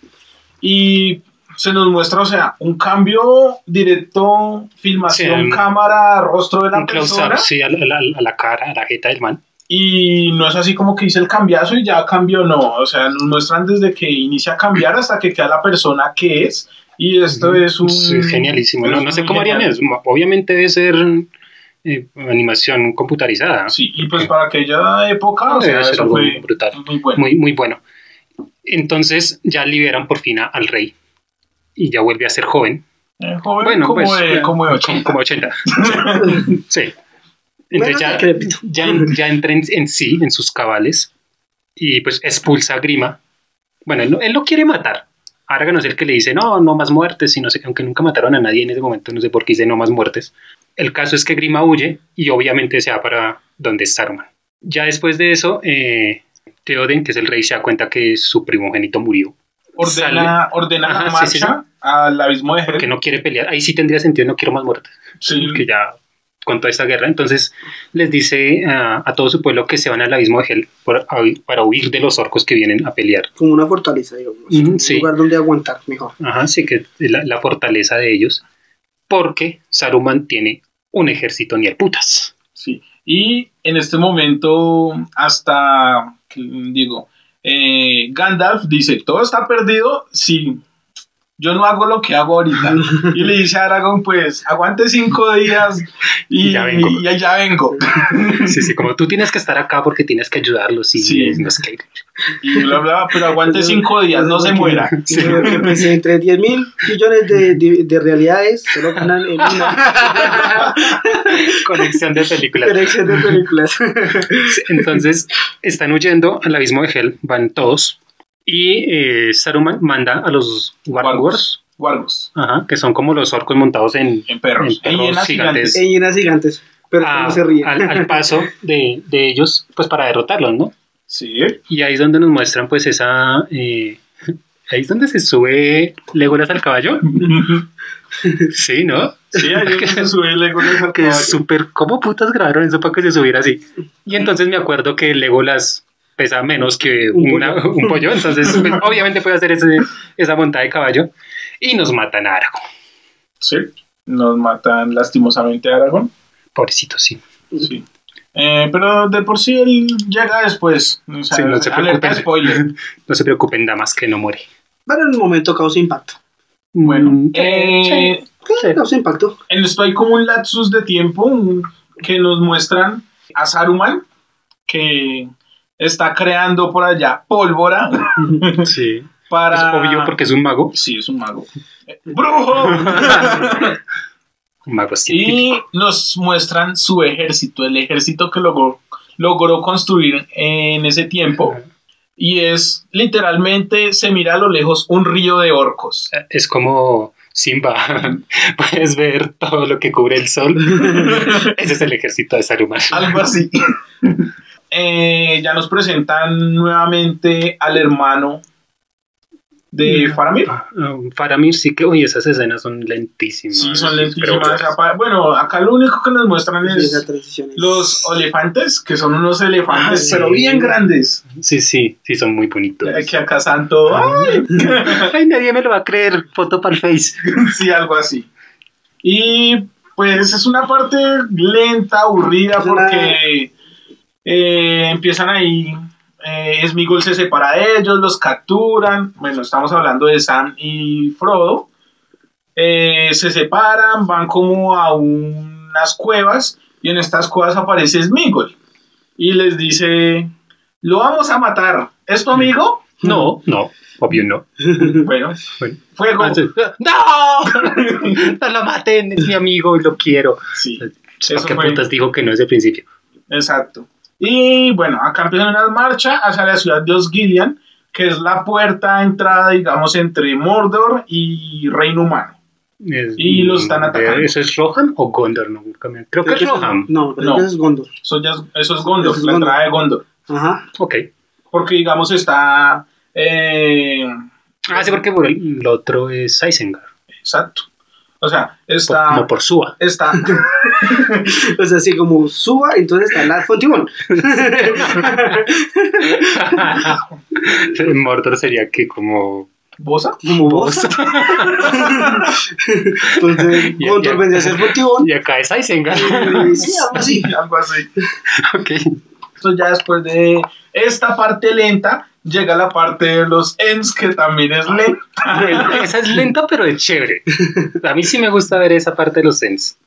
[SPEAKER 3] Y se nos muestra, o sea, un cambio directo, filmación,
[SPEAKER 2] Sí, un-
[SPEAKER 3] cámara, rostro de la
[SPEAKER 2] Un
[SPEAKER 3] persona.
[SPEAKER 2] sí, a la, a la- cara, a la jeta del man.
[SPEAKER 3] Y no es así como que hice el cambiazo y ya cambió, no. O sea, nos muestran desde que inicia a cambiar hasta que queda la persona que es. Y esto es un...
[SPEAKER 2] Sí, genialísimo. No,
[SPEAKER 3] es
[SPEAKER 2] no sé
[SPEAKER 3] muy
[SPEAKER 2] cómo harían
[SPEAKER 3] genial.
[SPEAKER 2] eso. Obviamente debe ser eh, animación computarizada.
[SPEAKER 3] Sí, y pues para aquella época, o
[SPEAKER 2] Debe
[SPEAKER 3] sea, eso fue
[SPEAKER 2] brutal.
[SPEAKER 3] muy bueno.
[SPEAKER 2] Muy, muy bueno. Entonces ya liberan por fin al rey y ya vuelve a ser joven.
[SPEAKER 3] Eh, joven,
[SPEAKER 2] Bueno,
[SPEAKER 3] como,
[SPEAKER 2] pues,
[SPEAKER 3] de, como de
[SPEAKER 2] Como,
[SPEAKER 3] 80.
[SPEAKER 2] como 80. sí.
[SPEAKER 1] Bueno,
[SPEAKER 2] Entonces ya, ya, ya entra en, en sí, en sus cabales, y pues expulsa a Grima. Bueno, él no quiere matar. Aragorn es el que le dice, no, no más muertes, y no sé qué, aunque nunca mataron a nadie en ese momento, no sé por qué dice no más muertes. El caso es que Grima huye y obviamente se va para donde es Saruman. Ya después de eso, eh, Theoden, que es el rey, se da cuenta que su primogénito murió.
[SPEAKER 3] Ordena, ordena la
[SPEAKER 2] Ajá,
[SPEAKER 3] marcha
[SPEAKER 2] sí, sí, sí.
[SPEAKER 3] al abismo de Hel.
[SPEAKER 2] Porque no quiere pelear. Ahí sí tendría sentido, no quiero más muertes.
[SPEAKER 3] Sí,
[SPEAKER 2] que ya con toda esta guerra. Entonces les dice a, a todo su pueblo que se van al abismo de Hel por- a- para huir de los orcos que vienen a pelear.
[SPEAKER 1] Como una fortaleza, digamos. Un
[SPEAKER 2] sí.
[SPEAKER 1] lugar donde aguantar mejor.
[SPEAKER 2] Ajá, sí que la, la fortaleza de ellos. Porque Saruman tiene un ejército ni el putas.
[SPEAKER 3] sí. Y en este momento, hasta, que digo, eh, Gandalf dice, todo está perdido si yo no hago lo que hago ahorita. y le dice a Aragorn, pues, aguante cinco días y,
[SPEAKER 2] Y ya vengo.
[SPEAKER 3] y ya vengo.
[SPEAKER 2] Sí, sí, como tú tienes que estar acá porque tienes que ayudarlos y
[SPEAKER 3] Sí.
[SPEAKER 2] no es que-
[SPEAKER 3] Y bla, bla, pero aguante cinco días, no se muera.
[SPEAKER 1] Sí, que pensé entre 10 mil millones de, de, de realidades, solo ganan en una
[SPEAKER 2] conexión de películas.
[SPEAKER 1] colección de películas.
[SPEAKER 2] Entonces están huyendo al abismo de Hel, van todos. Y eh, Saruman manda a los Wargors,
[SPEAKER 3] Guargos,
[SPEAKER 2] ajá, que son como los orcos montados en,
[SPEAKER 3] en perros,
[SPEAKER 2] En perros
[SPEAKER 3] hienas
[SPEAKER 2] gigantes.
[SPEAKER 3] gigantes.
[SPEAKER 1] En hienas gigantes, pero
[SPEAKER 2] a-
[SPEAKER 1] no se ríen.
[SPEAKER 2] al, al paso de, de ellos, pues para derrotarlos, ¿no?
[SPEAKER 3] Sí,
[SPEAKER 2] Y ahí es donde nos muestran, pues, esa. eh, ahí es donde se sube Legolas al caballo. Sí, ¿no?
[SPEAKER 3] sí, ahí es donde se sube Legolas al
[SPEAKER 2] Que
[SPEAKER 3] caballo.
[SPEAKER 2] es súper. ¿Cómo putas grabaron eso para que se subiera así? Y entonces me acuerdo que Legolas pesa menos que
[SPEAKER 1] Un
[SPEAKER 2] una- un pollo, entonces pues, obviamente puede hacer ese, esa montada de caballo. Y nos matan a Aragorn.
[SPEAKER 3] Sí, nos matan lastimosamente a Aragorn.
[SPEAKER 2] Pobrecito, sí.
[SPEAKER 3] Sí. Eh, pero de por sí él llega después. O sea,
[SPEAKER 2] Sí, no se preocupen.
[SPEAKER 3] spoiler.
[SPEAKER 2] No se preocupen, damas, que no muere.
[SPEAKER 1] Pero en un momento causa impacto.
[SPEAKER 3] Bueno,
[SPEAKER 2] Mm,
[SPEAKER 3] eh,
[SPEAKER 2] sí.
[SPEAKER 1] Causa impacto.
[SPEAKER 3] en esto hay como un lapsus de tiempo que nos muestran a Saruman que está creando por allá pólvora
[SPEAKER 2] sí.
[SPEAKER 3] para...
[SPEAKER 2] Es obvio porque es un mago.
[SPEAKER 3] Sí, es un mago. Eh, ¡Brujo!
[SPEAKER 2] Un mago científico.
[SPEAKER 3] y nos muestran su ejército, el ejército que logró, logró construir en ese tiempo. Y es literalmente, se mira a lo lejos un río de orcos.
[SPEAKER 2] Es como Simba. Puedes ver todo lo que cubre el sol. Ese es el ejército de Saruman.
[SPEAKER 3] Algo así. Eh, ya nos presentan nuevamente al hermano de Faramir.
[SPEAKER 2] Ah, Faramir sí que, uy, esas escenas son lentísimas.
[SPEAKER 3] Sí, son lentísimas. Bueno, acá lo único que nos muestran es
[SPEAKER 1] es-
[SPEAKER 3] los elefantes, que son unos elefantes,
[SPEAKER 2] Ah, sí.
[SPEAKER 3] pero bien grandes.
[SPEAKER 2] Sí, sí, sí, son muy bonitos.
[SPEAKER 3] Eh, Que acá santo. ¡ay!
[SPEAKER 2] Ay, nadie me lo va a creer. Foto para el Face.
[SPEAKER 3] sí, algo así. Y pues es una parte lenta, aburrida, porque eh, empiezan ahí. Eh, Smigol se separa de ellos, los capturan. Bueno, estamos hablando de Sam y Frodo. Eh, se separan, van como a unas cuevas. Y en estas cuevas aparece Smigol. Y les dice: Lo vamos a matar. ¿Es tu amigo?
[SPEAKER 2] No, no, obvio no.
[SPEAKER 3] Bueno,
[SPEAKER 2] Bueno.
[SPEAKER 3] fuego.
[SPEAKER 2] Ah. ¡No! No lo maten, es mi amigo y lo quiero.
[SPEAKER 3] Sí.
[SPEAKER 2] ¿Para
[SPEAKER 3] Eso
[SPEAKER 2] qué
[SPEAKER 3] fue-
[SPEAKER 2] putas dijo que no desde el principio?
[SPEAKER 3] Exacto. Y bueno, acá empiezan una marcha hacia la ciudad de Osgilian, que es la puerta de entrada, digamos, entre Mordor y Reino Humano.
[SPEAKER 2] Es-
[SPEAKER 3] Y los están atacando.
[SPEAKER 2] ¿Eso es Rohan o Gondor? No, Creo que es Rohan.
[SPEAKER 1] No, creo
[SPEAKER 3] No.
[SPEAKER 1] que es Gondor.
[SPEAKER 3] Eso, ya es, eso es Gondor,
[SPEAKER 1] Eso es
[SPEAKER 3] la
[SPEAKER 1] Gondor.
[SPEAKER 3] entrada de Gondor.
[SPEAKER 1] Ajá.
[SPEAKER 2] Ok.
[SPEAKER 3] Porque, digamos, está... eh,
[SPEAKER 2] Ah, sí, porque por el, el otro es Isengard.
[SPEAKER 3] exacto. O sea,
[SPEAKER 2] Por-
[SPEAKER 3] está...
[SPEAKER 2] como por Suba.
[SPEAKER 3] Está...
[SPEAKER 1] O sea, así como suba, entonces está la Fontibón.
[SPEAKER 2] Mordor sería que como...
[SPEAKER 3] ¿Bosa?
[SPEAKER 1] Como vos. Entonces, Gondor vendría a ser Fontibón.
[SPEAKER 2] Y acá es Isengard.
[SPEAKER 1] Sí, algo así.
[SPEAKER 3] Algo así.
[SPEAKER 2] ok.
[SPEAKER 3] esto, ya después de esta parte lenta, llega la parte de los ends, que también es lenta.
[SPEAKER 2] Esa es lenta, pero es chévere. A mí sí me gusta ver esa parte de los Sens.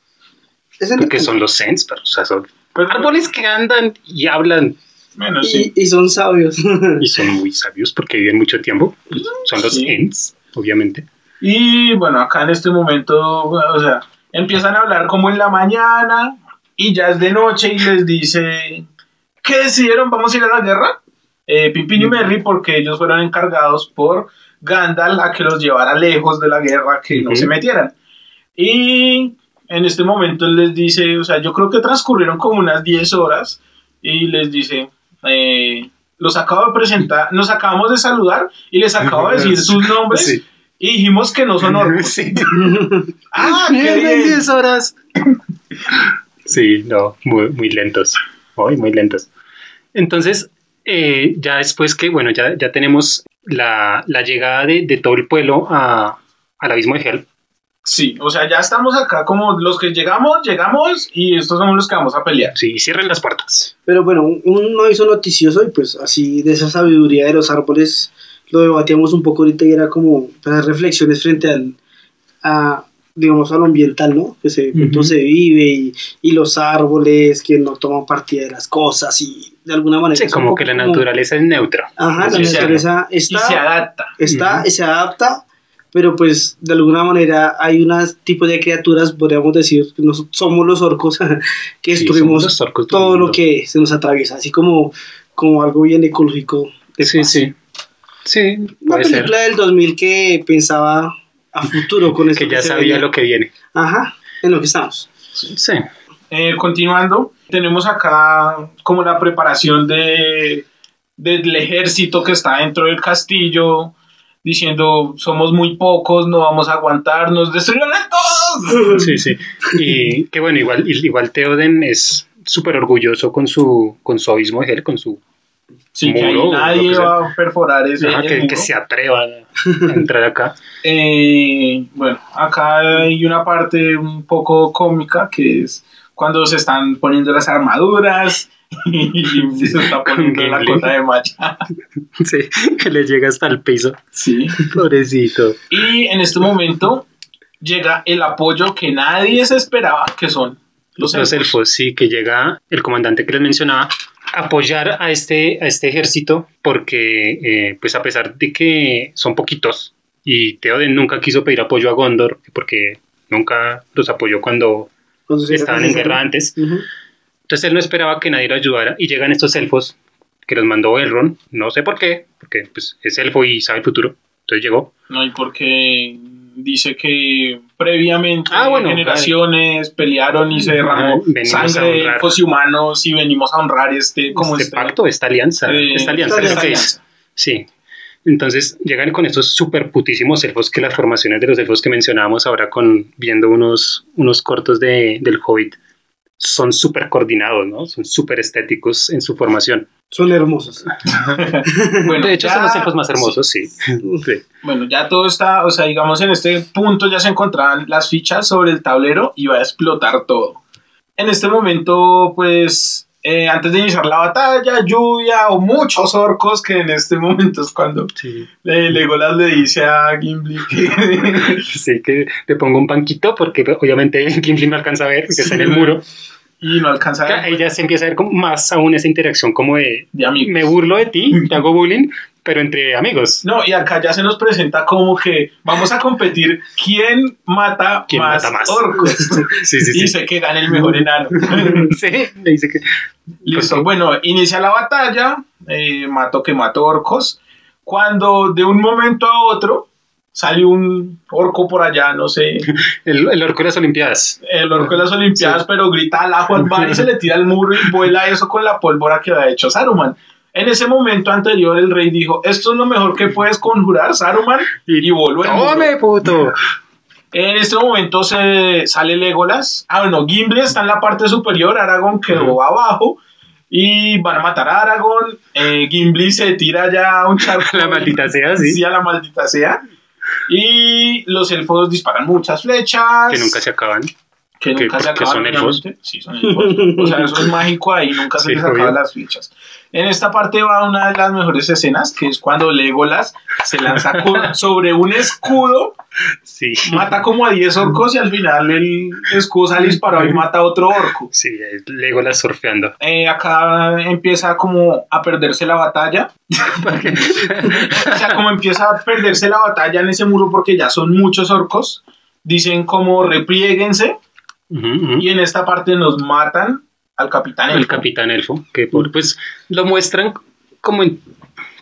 [SPEAKER 1] Es
[SPEAKER 2] Porque son los Sens, pero o sea, son
[SPEAKER 3] Pues,
[SPEAKER 2] árboles que andan y hablan
[SPEAKER 3] Bueno, sí.
[SPEAKER 1] y, y son sabios.
[SPEAKER 2] y son muy sabios porque viven mucho tiempo. Son los
[SPEAKER 3] Sí.
[SPEAKER 2] Ents, obviamente.
[SPEAKER 3] Y bueno, acá en este momento, o sea, empiezan a hablar como en la mañana y ya es de noche y les dice, ¿qué decidieron? ¿Vamos a ir a la guerra? Eh, Pimpin y Merry porque ellos fueron encargados por Gandalf a que los llevara lejos de la guerra, que no
[SPEAKER 2] Ujú.
[SPEAKER 3] se metieran. Y en este momento él les dice, o sea, yo creo que transcurrieron como unas 10 horas y les dice, eh, los acabo de presentar, nos acabamos de saludar y les acabo de decir sus nombres
[SPEAKER 2] Sí.
[SPEAKER 3] y dijimos que no son orcos.
[SPEAKER 2] Sí.
[SPEAKER 3] Ah, qué bien.
[SPEAKER 2] 10 horas. Sí, no, muy, muy lentos. Muy, muy lentos. Entonces, eh, ya después que, bueno, ya, ya tenemos la, la llegada de, de todo el pueblo a, al abismo de Hell.
[SPEAKER 3] Sí, o sea, ya estamos acá como los que llegamos, llegamos y estos somos los que vamos a pelear.
[SPEAKER 2] Sí, cierren las puertas.
[SPEAKER 1] Pero bueno, un, un aviso noticioso y pues así de esa sabiduría de los árboles lo debatíamos un poco ahorita y era como las reflexiones frente al, a, digamos, a lo ambiental, ¿no? Que se,
[SPEAKER 2] Ujú.
[SPEAKER 1] cómo se vive y, y los árboles que no toman partida de las cosas y de alguna manera...
[SPEAKER 2] Sí,
[SPEAKER 1] es
[SPEAKER 2] como que la
[SPEAKER 1] como-
[SPEAKER 2] naturaleza es neutra.
[SPEAKER 1] Ajá, la naturaleza
[SPEAKER 3] Y
[SPEAKER 1] está,
[SPEAKER 3] se adapta.
[SPEAKER 1] está
[SPEAKER 2] Ujú.
[SPEAKER 1] y se adapta, pero pues de alguna manera hay unas tipos de criaturas, podríamos decir, que nos- somos los orcos, que
[SPEAKER 2] Sí,
[SPEAKER 1] destruimos
[SPEAKER 2] somos los orcos
[SPEAKER 1] todo lo que se nos atraviesa, así como, como algo bien ecológico. de
[SPEAKER 2] Sí,
[SPEAKER 1] paz.
[SPEAKER 2] sí. Sí,
[SPEAKER 1] Una
[SPEAKER 2] puede ser.
[SPEAKER 1] película del 2000 que pensaba a futuro con esto
[SPEAKER 2] Que ya
[SPEAKER 1] se
[SPEAKER 2] sabía
[SPEAKER 1] venía.
[SPEAKER 2] lo que viene.
[SPEAKER 1] Ajá, en lo que estamos.
[SPEAKER 2] Sí.
[SPEAKER 3] Eh, continuando, tenemos acá como la preparación de, del ejército que está dentro del castillo, diciendo somos muy pocos, no vamos a aguantar, nos destruirán a todos.
[SPEAKER 2] Sí, sí. Y que bueno, igual, igual Theoden es súper orgulloso con su, con su abismo de Hell, con su
[SPEAKER 3] Sí,
[SPEAKER 2] Muro,
[SPEAKER 3] nadie
[SPEAKER 2] que sea.
[SPEAKER 3] va a perforar ese
[SPEAKER 2] Ajá, que, que se atreva a entrar acá.
[SPEAKER 3] Eh, bueno, acá hay una parte un poco cómica que es cuando se están poniendo las armaduras y se está poniendo la cota de macha.
[SPEAKER 2] Sí, que le llega hasta el piso.
[SPEAKER 3] Sí.
[SPEAKER 2] Pobrecito.
[SPEAKER 3] Y en este momento llega el apoyo que nadie se esperaba, que son los,
[SPEAKER 2] Los
[SPEAKER 3] elfos.
[SPEAKER 2] elfos, sí, que llega el comandante que les mencionaba apoyar a este, a este ejército porque, eh, pues a pesar de que son poquitos y Theoden nunca quiso pedir apoyo a Gondor porque nunca los apoyó cuando
[SPEAKER 1] Se
[SPEAKER 2] estaban en guerra antes.
[SPEAKER 1] Ujú.
[SPEAKER 2] Entonces él no esperaba que nadie lo ayudara y llegan estos elfos que los mandó Elrond, no sé por qué, porque pues, es elfo y sabe el futuro. Entonces llegó.
[SPEAKER 3] No, y porque dice que previamente
[SPEAKER 2] Ah, bueno,
[SPEAKER 3] generaciones pelearon y se derramó
[SPEAKER 2] Ah,
[SPEAKER 3] sangre de elfos y humanos y venimos a honrar este como
[SPEAKER 2] este,
[SPEAKER 3] este,
[SPEAKER 2] pacto, esta alianza,
[SPEAKER 3] eh,
[SPEAKER 2] esta alianza,
[SPEAKER 1] esta
[SPEAKER 2] es lo que
[SPEAKER 3] alianza.
[SPEAKER 2] es. Sí. Entonces llegan con estos super putísimos elfos que las formaciones de los elfos que mencionábamos ahora con viendo unos, unos cortos de, del Hobbit son súper coordinados, ¿no? Son súper estéticos en su formación.
[SPEAKER 1] Son hermosos.
[SPEAKER 3] Bueno,
[SPEAKER 2] de hecho,
[SPEAKER 3] ya-
[SPEAKER 2] son los elfos más hermosos, sí. Sí.
[SPEAKER 3] Bueno, ya todo está, o sea, digamos en este punto ya se encontraban las fichas sobre el tablero y va a explotar todo. En este momento, pues, eh, antes de iniciar la batalla, lluvia o muchos orcos, que en este momento es cuando
[SPEAKER 2] Sí.
[SPEAKER 3] eh, Legolas le dice a Gimli que...
[SPEAKER 2] Sí, que te pongo un banquito porque obviamente Gimli no alcanza a ver, que está en el muro.
[SPEAKER 3] y no alcanza a
[SPEAKER 2] Ahí ya se empieza a ver como más aún esa interacción como de
[SPEAKER 3] de amigos.
[SPEAKER 2] me burlo de ti, te hago bullying, pero entre amigos.
[SPEAKER 3] No, y acá ya se nos presenta como que vamos a competir quién mata,
[SPEAKER 2] ¿Quién
[SPEAKER 3] más,
[SPEAKER 2] mata más?
[SPEAKER 3] orcos.
[SPEAKER 2] Sí, sí,
[SPEAKER 3] dice que gane el mejor enano.
[SPEAKER 2] Sí, le dice que
[SPEAKER 3] Listo,
[SPEAKER 2] Pues
[SPEAKER 3] bueno, inicia la batalla, eh, mato que mato orcos, cuando de un momento a otro sale un orco por allá, no sé,
[SPEAKER 2] el, el orco de las Olimpiadas.
[SPEAKER 3] el orco de las Olimpiadas,
[SPEAKER 2] Sí.
[SPEAKER 3] pero grita al agua y se le tira al muro y vuela eso con la pólvora que había hecho Saruman. En ese momento anterior el rey dijo, esto es lo mejor que puedes conjurar, Saruman, y, muro.
[SPEAKER 2] ¡Tome, puto!
[SPEAKER 3] En este momento se sale Legolas. Ah, bueno, Gimli está en la parte superior, Aragorn quedó abajo y van a matar a Aragorn. Eh, Gimli se tira ya a un charco.
[SPEAKER 2] La maldita sea, sí.
[SPEAKER 3] Sí, a la maldita sea. Y los elfos disparan muchas flechas.
[SPEAKER 2] Que nunca se acaban.
[SPEAKER 3] que
[SPEAKER 2] Que-
[SPEAKER 3] nunca se acaban.
[SPEAKER 2] son elfos.
[SPEAKER 3] Sí, son elfos. O sea, eso es mágico ahí, nunca se
[SPEAKER 2] Sí,
[SPEAKER 3] les acaban las flechas. En esta parte va una de las mejores escenas, que es cuando Legolas se lanza con- sobre un escudo,
[SPEAKER 2] Sí.
[SPEAKER 3] mata como a 10 orcos y al final el escudo sale disparado y mata a otro orco.
[SPEAKER 2] Sí, Legolas surfeando.
[SPEAKER 3] Eh, acá empieza como a perderse la batalla. o sea, como empieza a perderse la batalla en ese muro porque ya son muchos orcos. Dicen como replieguense
[SPEAKER 2] Ujú, ujú.
[SPEAKER 3] y en esta parte nos matan al capitán.
[SPEAKER 2] el
[SPEAKER 3] elfo.
[SPEAKER 2] capitán elfo, que por, pues lo muestran como en,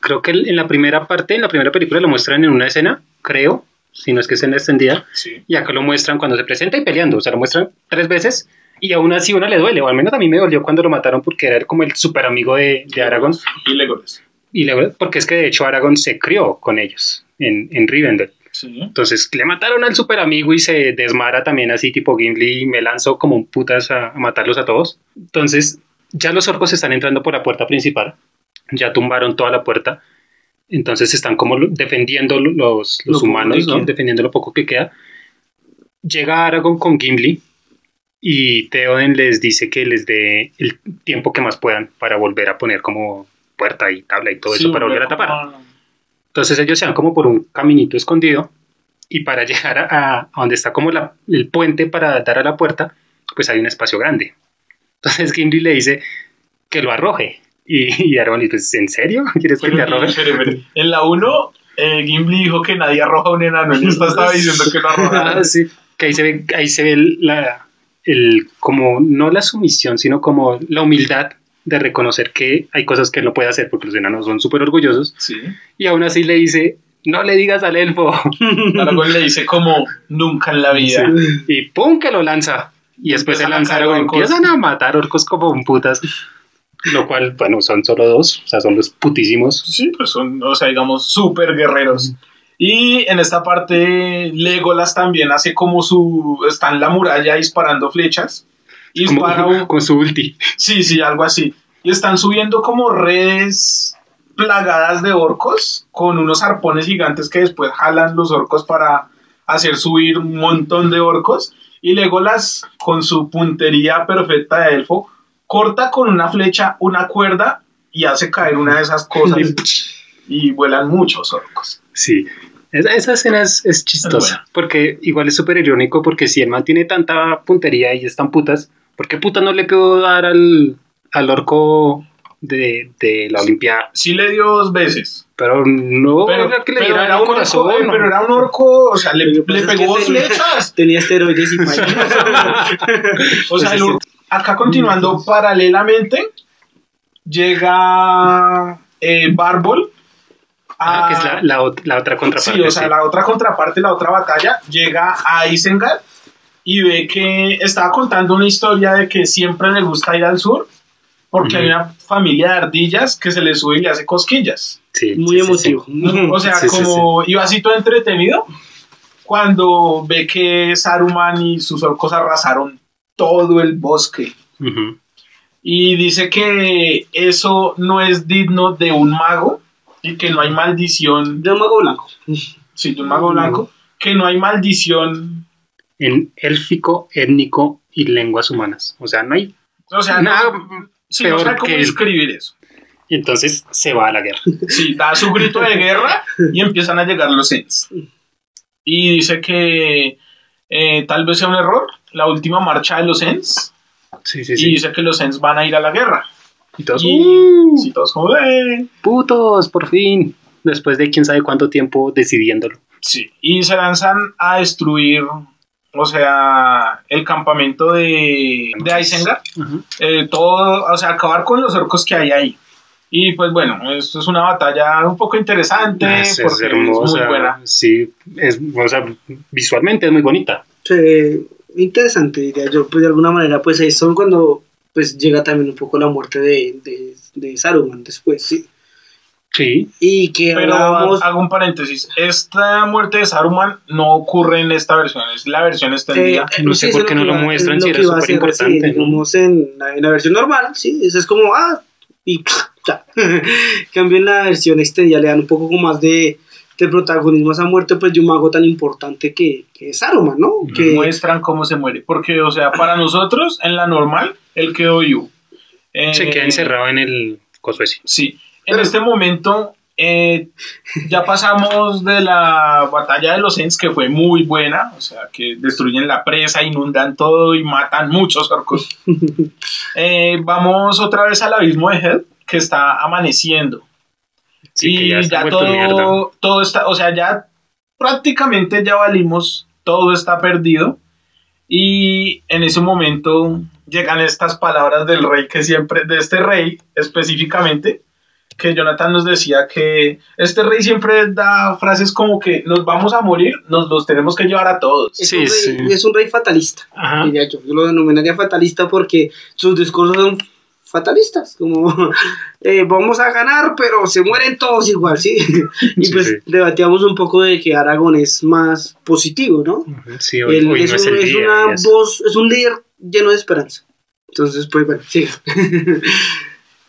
[SPEAKER 2] creo que en la primera parte, en la primera película lo muestran en una escena, creo, si no es que escena extendida,
[SPEAKER 3] Sí.
[SPEAKER 2] y acá lo muestran cuando se presenta y peleando, o sea, lo muestran tres veces y aún así una le duele, o al menos a mí me dolió cuando lo mataron porque era como el super amigo de, de Aragorn,
[SPEAKER 3] Y Legolas.
[SPEAKER 2] y le- porque es que de hecho Aragorn se crió con ellos en, en Rivendell.
[SPEAKER 3] Sí.
[SPEAKER 2] Entonces le mataron al super amigo y se desmara también así tipo Gimli y me lanzó como un putas a, a matarlos a todos. Entonces ya los orcos están entrando por la puerta principal, ya tumbaron toda la puerta, entonces están como defendiendo lo- los,
[SPEAKER 1] Lo
[SPEAKER 2] humanos, ¿no? defendiendo lo poco que queda. Llega Aragorn con Gimli y Theoden les dice que les dé el tiempo que más puedan para volver a poner como puerta y tabla y todo
[SPEAKER 3] Sí,
[SPEAKER 2] eso para volver a
[SPEAKER 3] como-
[SPEAKER 2] tapar. Entonces ellos se van como por un caminito escondido y para llegar a, a donde está como la- el puente para dar a la puerta, pues hay un espacio grande. Entonces Gimli le dice que lo arroje. Y, y Aragorn dice, pues, ¿en serio? ¿Quieres que te arroje?
[SPEAKER 3] En la 1, eh, Gimli dijo que nadie arroja un enano. En esta estaba diciendo que lo arrojara.
[SPEAKER 2] Ah, sí. Que ahí se ve, ahí se ve la, el, como, no la sumisión, sino como la humildad de reconocer que hay cosas que él no puede hacer porque los enanos son súper orgullosos.
[SPEAKER 3] Sí.
[SPEAKER 2] Y aún así le dice, no le digas al elfo.
[SPEAKER 3] Aragorn le dice como nunca en la vida.
[SPEAKER 2] y ¡pum! que lo lanza. Y después se
[SPEAKER 3] Empiezan a
[SPEAKER 2] lanzaron,
[SPEAKER 3] caer orcos.
[SPEAKER 2] empiezan a matar orcos como un putas. Lo cual, bueno, son solo dos, o sea, son los putísimos.
[SPEAKER 3] Sí, pues son, o sea, digamos, súper guerreros. Y en esta parte, Legolas también hace como su. Está en la muralla disparando flechas.
[SPEAKER 2] Con su ulti.
[SPEAKER 3] Sí, sí, algo así. Y están subiendo como redes plagadas de orcos con unos arpones gigantes que después jalan los orcos para hacer subir un montón de orcos. Y Legolas, con su puntería perfecta de elfo, corta con una flecha una cuerda y hace caer una de esas cosas y vuelan muchos orcos.
[SPEAKER 2] Sí. Esa, esa escena es, es chistosa. Porque igual es súper irónico porque si el man tiene tanta puntería y es tan putas, ¿por qué puta no le pudo dar al, al orco de, de la Olimpiada?
[SPEAKER 3] Sí le dio dos veces.
[SPEAKER 2] Pero no
[SPEAKER 3] Pero,
[SPEAKER 2] era que le
[SPEAKER 3] pero
[SPEAKER 2] diera
[SPEAKER 3] era
[SPEAKER 2] el
[SPEAKER 3] un
[SPEAKER 2] corazón.
[SPEAKER 3] orco, eh,
[SPEAKER 2] ¿no?
[SPEAKER 3] pero era un orco, o sea, le, pegó dos
[SPEAKER 1] tenía-
[SPEAKER 3] flechas.
[SPEAKER 1] Tenía esteroides y pañales.
[SPEAKER 3] O sea, el ur- acá continuando paralelamente, llega eh, Barbol.
[SPEAKER 2] Ah,
[SPEAKER 3] a-
[SPEAKER 2] que es la, la, ot- la otra contraparte.
[SPEAKER 3] Sí, o sea,
[SPEAKER 2] sí.
[SPEAKER 3] la otra contraparte, la otra batalla, llega a Isengard y ve que estaba contando una historia de que siempre le gusta ir al sur porque
[SPEAKER 2] Ujú.
[SPEAKER 3] hay una familia de ardillas que se le sube y le hace cosquillas.
[SPEAKER 2] Sí,
[SPEAKER 1] Muy
[SPEAKER 2] sí, sí, sí.
[SPEAKER 1] emotivo.
[SPEAKER 3] O sea,
[SPEAKER 2] Sí, sí,
[SPEAKER 3] como iba así todo entretenido cuando ve que Saruman y sus orcos arrasaron todo el bosque.
[SPEAKER 2] Ujú.
[SPEAKER 3] Y dice que eso no es digno de un mago y que no hay maldición,
[SPEAKER 1] De un mago blanco.
[SPEAKER 3] sí, de un mago blanco, que no hay maldición.
[SPEAKER 2] En élfico, étnico y lenguas humanas. O sea, no hay
[SPEAKER 3] O sea,
[SPEAKER 2] nada
[SPEAKER 3] no, sí, no
[SPEAKER 2] peor
[SPEAKER 3] sabe cómo
[SPEAKER 2] que-
[SPEAKER 3] escribir eso.
[SPEAKER 2] Y entonces se va a la guerra.
[SPEAKER 3] Sí, da su grito de guerra y empiezan a llegar los Ents. Y dice que eh, tal vez sea un error la última marcha de los Ents.
[SPEAKER 2] Sí, sí,
[SPEAKER 3] Y
[SPEAKER 2] sí.
[SPEAKER 3] dice que los Ents van a ir a la guerra.
[SPEAKER 2] Y todos,
[SPEAKER 3] Y
[SPEAKER 2] "Uh,
[SPEAKER 3] sí, todos como, "Eh".
[SPEAKER 2] putos, por fin. Después de quién sabe cuánto tiempo decidiéndolo.
[SPEAKER 3] Sí, y se lanzan a destruir, o sea, el campamento de, de Isengard. eh, todo, o sea, acabar con los orcos que hay ahí. Y pues bueno, esto es una batalla un poco interesante
[SPEAKER 2] Es,
[SPEAKER 3] porque es
[SPEAKER 2] hermosa.
[SPEAKER 3] muy buena.
[SPEAKER 2] Sí, es, o sea, visualmente es muy bonita.
[SPEAKER 1] Sí, interesante, diría yo. Pues de alguna manera, pues ahí son cuando pues llega también un poco la muerte de, de, de Saruman después, sí.
[SPEAKER 2] Sí,
[SPEAKER 1] Y que
[SPEAKER 3] Pero
[SPEAKER 1] hablábamos...
[SPEAKER 3] hago un paréntesis, esta muerte de Saruman no ocurre en esta versión, es la versión extendida.
[SPEAKER 2] no sé por
[SPEAKER 1] es
[SPEAKER 2] qué
[SPEAKER 1] lo
[SPEAKER 2] no lo
[SPEAKER 1] iba-
[SPEAKER 2] muestran
[SPEAKER 1] es
[SPEAKER 2] si
[SPEAKER 1] lo
[SPEAKER 2] era
[SPEAKER 1] que iba a
[SPEAKER 2] súper
[SPEAKER 1] hacer, sí,
[SPEAKER 2] importante, ¿no?
[SPEAKER 1] digamos en la, en la versión normal, sí, eso es como, ah, y ya. Cambio en la versión extendida, le dan un poco como más de, de protagonismo a esa muerte pues de un mago tan importante que, que es Saruman, ¿no? Que,
[SPEAKER 3] Muestran cómo se muere. Porque, o sea, para nosotros, en la normal, él quedó vivo. Eh,
[SPEAKER 2] Se queda encerrado en el coso ese.
[SPEAKER 3] Sí. En este momento, eh, ya pasamos de la batalla de los Ents, que fue muy buena. O sea, que destruyen la presa, inundan todo y matan muchos orcos. Eh, vamos otra vez al abismo de Hell, que está amaneciendo.
[SPEAKER 2] Sí,
[SPEAKER 3] y
[SPEAKER 2] ya
[SPEAKER 3] ya,
[SPEAKER 2] está vuelto mierda.
[SPEAKER 3] todo, todo está, o sea, ya prácticamente ya valimos, todo está perdido. Y en ese momento llegan estas palabras del rey que siempre, de este rey específicamente, que Jonathan nos decía que este rey siempre da frases como que nos vamos a morir, nos los tenemos que llevar a todos.
[SPEAKER 1] es,
[SPEAKER 2] Sí,
[SPEAKER 1] un rey,
[SPEAKER 2] sí.
[SPEAKER 1] es un rey fatalista.
[SPEAKER 2] Ajá.
[SPEAKER 1] diría yo. Yo lo denominaría fatalista porque sus discursos son fatalistas, como eh, vamos a ganar, pero se mueren todos igual, ¿sí? y
[SPEAKER 2] Sí,
[SPEAKER 1] pues
[SPEAKER 2] sí.
[SPEAKER 1] debatíamos un poco de que Aragón es más positivo, ¿no?
[SPEAKER 2] Sí, hoy,
[SPEAKER 1] Él
[SPEAKER 2] hoy
[SPEAKER 1] es,
[SPEAKER 2] no es
[SPEAKER 1] un-
[SPEAKER 2] el
[SPEAKER 1] es
[SPEAKER 2] día.
[SPEAKER 1] una
[SPEAKER 2] es-
[SPEAKER 1] voz, es un líder lleno de esperanza. Entonces, pues bueno, siga.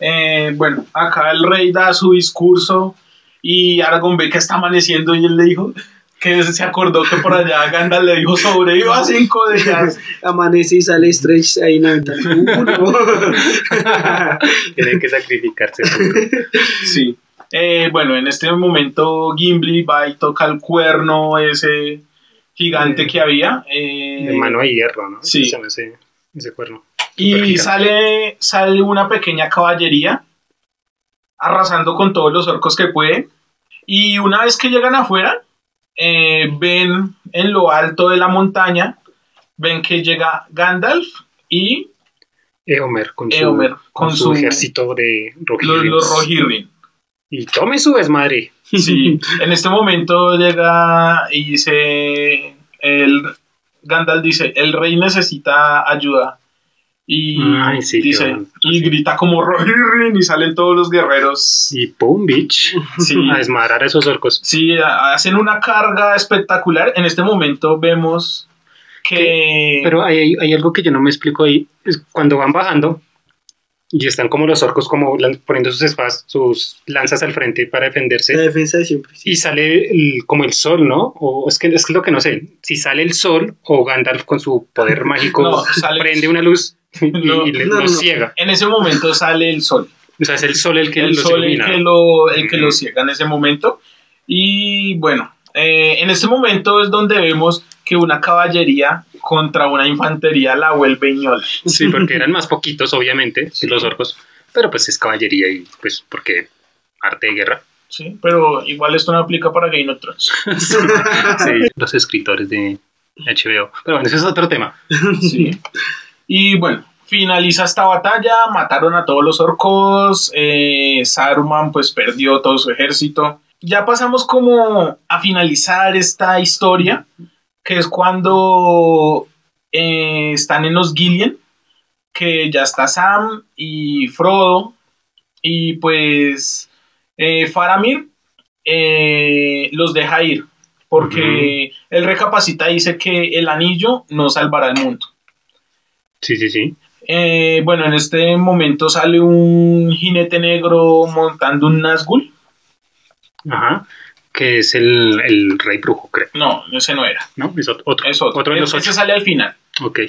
[SPEAKER 3] Eh, bueno, acá el rey da su discurso y Aragorn ve que está amaneciendo y él le dijo que se acordó que por allá Gandalf le dijo sobreviva cinco días.
[SPEAKER 1] Amanece y sale Strange ahí en la ventana. Uh, no.
[SPEAKER 2] Tiene que sacrificarse.
[SPEAKER 3] Sí. Eh, bueno, en este momento Gimli va y toca el cuerno ese gigante que había. eh,
[SPEAKER 2] de mano de hierro, ¿no?
[SPEAKER 3] sí.
[SPEAKER 2] Se llama ese, ese cuerno.
[SPEAKER 3] Y sale, sale una pequeña caballería arrasando con todos los orcos que puede. Y una vez que llegan afuera, eh, ven en lo alto de la montaña, ven que llega Gandalf y
[SPEAKER 2] Eomer con su,
[SPEAKER 3] Eomer,
[SPEAKER 2] con
[SPEAKER 3] con
[SPEAKER 2] su
[SPEAKER 3] su-
[SPEAKER 2] ejército de
[SPEAKER 3] los,
[SPEAKER 2] Rohirrim.
[SPEAKER 3] los Rohirrim.
[SPEAKER 2] Y tome su desmadre.
[SPEAKER 3] Sí, en este momento llega y dice, el, Gandalf dice, el rey necesita ayuda. Y
[SPEAKER 2] Ay, sí,
[SPEAKER 3] dice, y grita como Rohirrim y salen todos los guerreros.
[SPEAKER 2] Y pum, bitch.
[SPEAKER 3] Sí,
[SPEAKER 2] A desmadrar a esos orcos.
[SPEAKER 3] sí, ha- hacen una carga espectacular. En este momento vemos que...
[SPEAKER 2] Pero hay, hay- algo que yo no me explico ahí. Es cuando van bajando y están como los orcos como poniendo sus espadas, sus lanzas al frente para
[SPEAKER 1] La
[SPEAKER 2] defenderse.
[SPEAKER 1] defensa de siempre. sí.
[SPEAKER 2] Y sale el- como el sol, ¿no? O es que es lo que no sé. Si sale el sol o Gandalf con su poder mágico
[SPEAKER 3] No, sale-
[SPEAKER 2] prende una luz y,
[SPEAKER 3] No,
[SPEAKER 2] y le,
[SPEAKER 1] no, no.
[SPEAKER 2] ciega.
[SPEAKER 3] En ese momento sale el sol.
[SPEAKER 2] O sea, es el sol el que
[SPEAKER 3] el
[SPEAKER 2] los
[SPEAKER 3] sol el
[SPEAKER 2] ilumina.
[SPEAKER 3] que lo, el que
[SPEAKER 2] Ujú.
[SPEAKER 3] lo ciega en ese momento. Y bueno, eh, en este momento es donde vemos que una caballería contra una infantería la vuelve ñola.
[SPEAKER 2] Sí, porque eran más poquitos, obviamente, que los orcos. Pero pues es caballería y pues porque arte de guerra.
[SPEAKER 3] ¿sí? Pero igual esto no aplica para Game of Thrones.
[SPEAKER 2] Sí, los escritores de HBO. Pero bueno, ese es otro tema.
[SPEAKER 3] Sí. Y bueno, finaliza esta batalla, mataron a todos los orcos, eh, Saruman pues perdió todo su ejército. Ya pasamos como a finalizar esta historia, que es cuando eh, están en los Gillian, que ya está Sam y Frodo, y pues eh, Faramir los deja ir, porque él recapacita y dice que el anillo no salvará el mundo.
[SPEAKER 2] Sí, sí, sí.
[SPEAKER 3] Eh, bueno, en este momento sale un jinete negro montando un Nazgûl.
[SPEAKER 2] Ajá. Que es el, el rey brujo, creo.
[SPEAKER 3] No, ese no era.
[SPEAKER 2] ¿No? Es ot- otro.
[SPEAKER 3] Es otro.
[SPEAKER 2] de los
[SPEAKER 3] Ese
[SPEAKER 2] ocho.
[SPEAKER 3] sale al final.
[SPEAKER 2] Ok.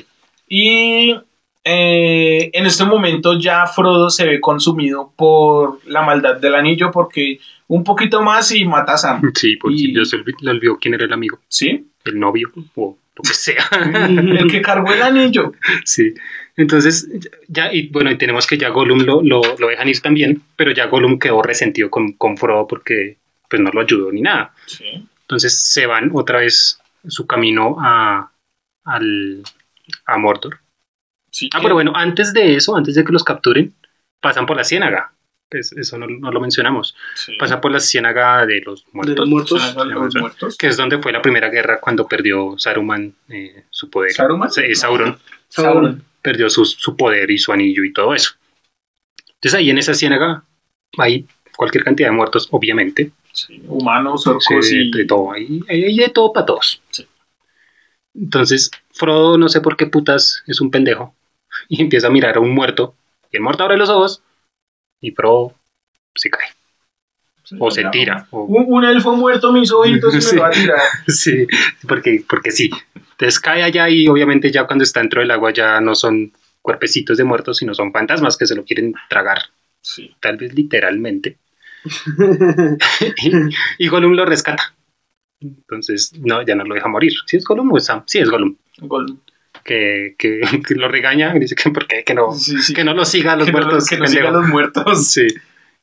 [SPEAKER 3] Y eh, en este momento ya Frodo se ve consumido por la maldad del anillo porque un poquito más y mata a Sam.
[SPEAKER 2] Sí, porque
[SPEAKER 3] Y-
[SPEAKER 2] olvi- le olvidó quién era el amigo.
[SPEAKER 3] ¿Sí?
[SPEAKER 2] El novio o que sea.
[SPEAKER 3] El que cargó el anillo.
[SPEAKER 2] sí. Entonces, ya, y bueno, y tenemos que ya Gollum lo, lo, lo dejan ir también, pero ya Gollum quedó resentido con, con Frodo porque pues no lo ayudó ni nada.
[SPEAKER 3] Sí.
[SPEAKER 2] Entonces se van otra vez su camino a, al, a Mordor.
[SPEAKER 3] Sí
[SPEAKER 2] Ah,
[SPEAKER 3] que-
[SPEAKER 2] pero bueno, antes de eso, antes de que los capturen, pasan por la ciénaga. Pues eso no, no lo mencionamos.
[SPEAKER 3] sí.
[SPEAKER 2] Pasan por la ciénaga de los
[SPEAKER 1] De
[SPEAKER 2] muertos,
[SPEAKER 1] los muertos.
[SPEAKER 3] Son los muertos.
[SPEAKER 2] que es donde fue la primera guerra cuando perdió Saruman eh, su poder.
[SPEAKER 3] ¿Saruman?
[SPEAKER 2] Sí, Sauron
[SPEAKER 3] Sauron.
[SPEAKER 2] perdió su, su poder y su anillo y todo eso. Entonces ahí en esa ciénaga hay cualquier cantidad de muertos, obviamente.
[SPEAKER 3] Sí, Humanos,
[SPEAKER 2] Sí,
[SPEAKER 3] orcos
[SPEAKER 2] de,
[SPEAKER 3] y...
[SPEAKER 2] de todo. Hay, hay- hay de todo para todos.
[SPEAKER 3] Sí.
[SPEAKER 2] Entonces, Frodo no sé por qué putas es un pendejo. Y empieza a mirar a un muerto. Y el muerto abre los ojos. Y Frodo se cae. o se tira. o-
[SPEAKER 3] Un, un elfo muerto mis ojitos y me
[SPEAKER 2] Sí.
[SPEAKER 3] lo va a tirar.
[SPEAKER 2] Sí, porque, porque sí. Entonces cae allá y obviamente ya cuando está dentro del agua ya no son cuerpecitos de muertos, sino son fantasmas que se lo quieren tragar,
[SPEAKER 3] Sí.
[SPEAKER 2] tal vez literalmente. y, y Gollum lo rescata. Entonces, no, ya no lo deja morir. ¿Sí es Gollum o es Sam? Sí, es Gollum.
[SPEAKER 3] Gol.
[SPEAKER 2] Que, que, que lo regaña y dice que por qué, que no,
[SPEAKER 3] Sí, sí.
[SPEAKER 2] que no lo siga a los
[SPEAKER 3] que no,
[SPEAKER 2] muertos.
[SPEAKER 3] que no
[SPEAKER 2] pendejo.
[SPEAKER 3] sigan los muertos.
[SPEAKER 2] Sí.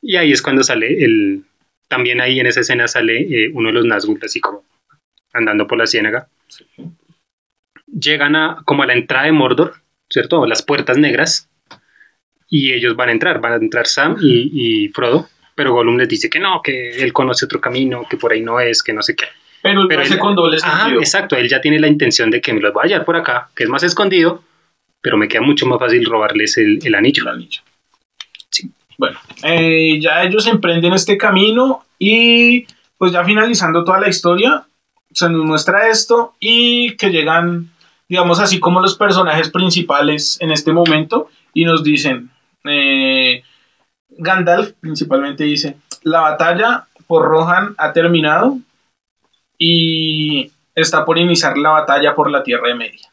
[SPEAKER 2] Y ahí es cuando sale el. También ahí en esa escena sale eh, uno de los Nazgûl, así como andando por la ciénaga. Llegan a como a la entrada de Mordor, ¿cierto? Las puertas negras. Y ellos van a entrar, van a entrar Sam y, y Frodo. Pero Gollum les dice que no, que él conoce otro camino, que por ahí no es, que no sé qué.
[SPEAKER 3] Pero el
[SPEAKER 2] Pero él-
[SPEAKER 3] con doble sentido.
[SPEAKER 2] exacto, él ya tiene la intención de que me los voy a hallar por acá, que es más escondido, pero me queda mucho más fácil robarles el, el anillo.
[SPEAKER 3] El anillo.
[SPEAKER 2] Sí.
[SPEAKER 3] Bueno, eh, ya ellos emprenden este camino y pues ya finalizando toda la historia, se nos muestra esto y que llegan, digamos así como los personajes principales en este momento y nos dicen, eh, Gandalf principalmente dice, la batalla por Rohan ha terminado y está por iniciar la batalla por la Tierra de Media.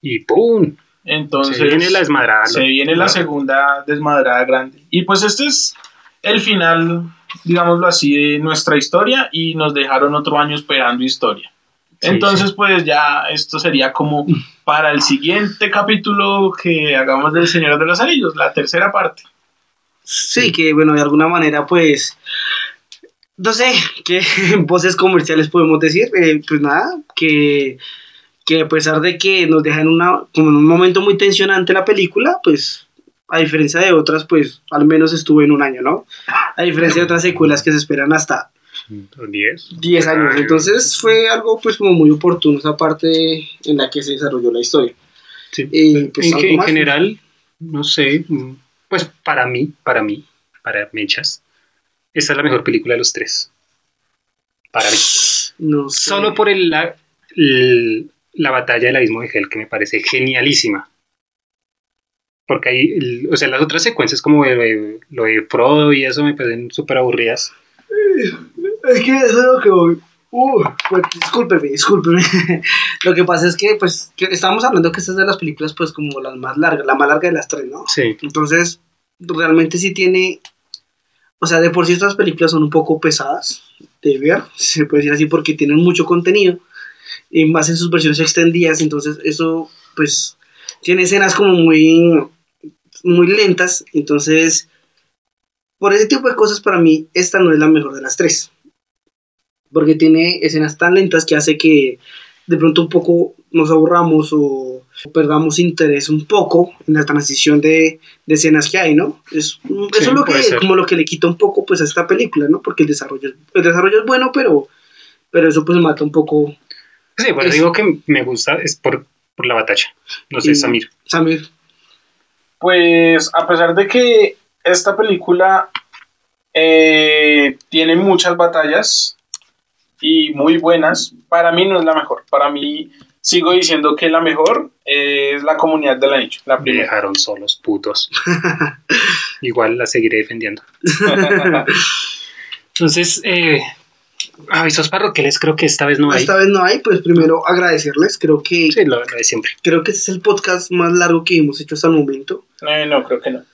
[SPEAKER 2] Y ¡pum!
[SPEAKER 3] Entonces,
[SPEAKER 2] Se viene la desmadrada.
[SPEAKER 3] se viene la segunda desmadrada grande. Y pues este es el final, digámoslo así, de nuestra historia y nos dejaron otro año esperando historia.
[SPEAKER 2] Sí,
[SPEAKER 3] Entonces, pues ya esto sería como para el siguiente capítulo que hagamos del Señor de los Anillos, la tercera parte.
[SPEAKER 1] Sí, que bueno, de alguna manera, pues, no sé, qué voces comerciales podemos decir, Eh, pues nada, que, que a pesar de que nos dejan una, como en un momento muy tensionante la película, pues, a diferencia de otras, pues, al menos estuvo en un año, ¿no? A diferencia de otras secuelas que se esperan hasta
[SPEAKER 2] 10.
[SPEAKER 1] 10 años, entonces fue algo, pues, como muy oportuno esa parte en la que se desarrolló la historia.
[SPEAKER 2] Sí.
[SPEAKER 1] Pues,
[SPEAKER 2] en, que- general, no sé, pues para mí, para mí, para Mechas, esta es la mejor película de los tres. Para mí.
[SPEAKER 1] No sé.
[SPEAKER 2] Solo por el, la, el- la batalla del abismo de Hell, que me parece genialísima. Porque ahí, el- o sea, las otras secuencias como lo de, lo de Frodo y eso me parecen súper aburridas.
[SPEAKER 1] Es que eso es lo que voy. Uh, pues, discúlpeme, discúlpeme. lo que pasa es que, pues, que estamos hablando que esta es de las películas, pues, como las más largas, la más larga de las tres, ¿no?
[SPEAKER 2] Sí,
[SPEAKER 1] Entonces, realmente sí tiene. O sea, de por sí estas películas son un poco pesadas de ver, se puede decir así, porque tienen mucho contenido, y más en sus versiones extendidas. Entonces, eso, pues, tiene escenas como muy. muy lentas. Entonces, por ese tipo de cosas, para mí, esta no es la mejor de las tres. Porque tiene escenas tan lentas que hace que de pronto un poco nos aburramos o perdamos interés un poco en la transición de, de escenas que hay, ¿no? Es, eso
[SPEAKER 2] Sí,
[SPEAKER 1] es lo que,
[SPEAKER 2] ser.
[SPEAKER 1] como lo que le quita un poco pues a esta película, ¿no? Porque el desarrollo, es- el desarrollo es bueno, pero, pero eso pues mata un poco
[SPEAKER 2] sí pues
[SPEAKER 1] Es-
[SPEAKER 2] digo que me gusta es por, por la batalla. No sé,
[SPEAKER 1] Y-
[SPEAKER 2] Samir.
[SPEAKER 1] Samir.
[SPEAKER 3] Pues a pesar de que esta película eh, tiene muchas batallas y muy buenas, para mí no es la mejor. Para mí sigo diciendo que la mejor es la comunidad del anillo, la
[SPEAKER 2] Me
[SPEAKER 3] primera.
[SPEAKER 2] dejaron solos, putos. Igual la seguiré defendiendo. Entonces, eh, avisos parroquiales creo que esta vez no hay.
[SPEAKER 1] Esta vez no hay, pues primero agradecerles, creo que,
[SPEAKER 2] Sí, lo, lo de siempre.
[SPEAKER 1] creo que este es el podcast más largo que hemos hecho hasta el momento.
[SPEAKER 3] Eh, no, creo que no.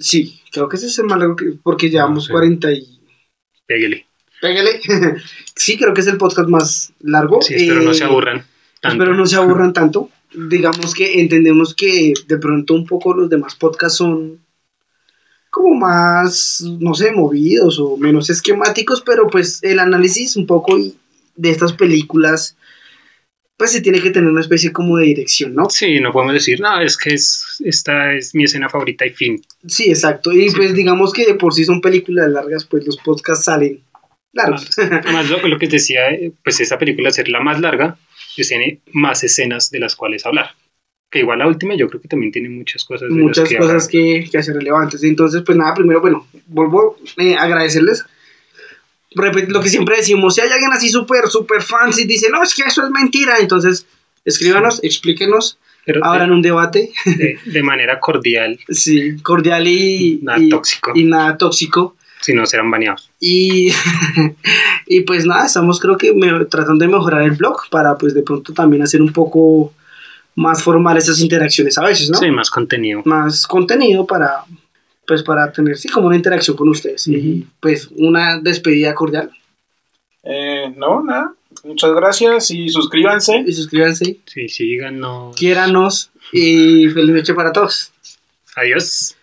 [SPEAKER 1] Sí, creo que ese es el más largo que, porque llevamos
[SPEAKER 2] sí.
[SPEAKER 1] 40 y...
[SPEAKER 2] Pégale.
[SPEAKER 1] Pégale. sí, creo que es el podcast más largo.
[SPEAKER 2] Sí, espero no
[SPEAKER 1] Eh,
[SPEAKER 2] se aburran. Tanto.
[SPEAKER 1] Espero no se aburran tanto. Digamos que entendemos que de pronto un poco los demás podcasts son como más, no sé, movidos o menos esquemáticos, pero pues el análisis un poco de estas películas, pues se tiene que tener una especie como de dirección, ¿no?
[SPEAKER 2] Sí, no podemos decir, no, es que es, esta es mi escena favorita y fin.
[SPEAKER 1] Sí, exacto. Y
[SPEAKER 2] Sí.
[SPEAKER 1] pues digamos que de por sí son películas largas, pues los podcasts salen largos.
[SPEAKER 2] Además, lo, lo que decía, eh, pues esa película ser la más larga, pues tiene más escenas de las cuales hablar. Que igual la última yo creo que también tiene muchas cosas. de
[SPEAKER 1] muchas
[SPEAKER 2] que
[SPEAKER 1] cosas que, que hacer relevantes. Entonces, pues nada, primero, bueno, vuelvo eh, a agradecerles. Repet- lo que siempre decimos, si hay alguien así súper, súper fancy y dice, no, es que eso es mentira, entonces escríbanos, explíquenos,
[SPEAKER 2] Pero de-
[SPEAKER 1] abran un debate,
[SPEAKER 2] de, de manera cordial.
[SPEAKER 1] sí, cordial y,
[SPEAKER 2] Nada
[SPEAKER 1] y-
[SPEAKER 2] tóxico.
[SPEAKER 1] y nada tóxico.
[SPEAKER 2] Si no, serán baneados.
[SPEAKER 1] Y, y pues nada, estamos creo que me- tratando de mejorar el blog para pues de pronto también hacer un poco más formal esas interacciones a veces, ¿no?
[SPEAKER 2] Sí, más contenido.
[SPEAKER 1] Más contenido para pues para tener sí como una interacción con ustedes y pues una despedida cordial
[SPEAKER 3] Eh, no, nada. Muchas gracias y suscríbanse.
[SPEAKER 1] y suscríbanse,
[SPEAKER 2] Sí, síganos.
[SPEAKER 1] quiéranos y feliz noche para todos.
[SPEAKER 2] Adiós.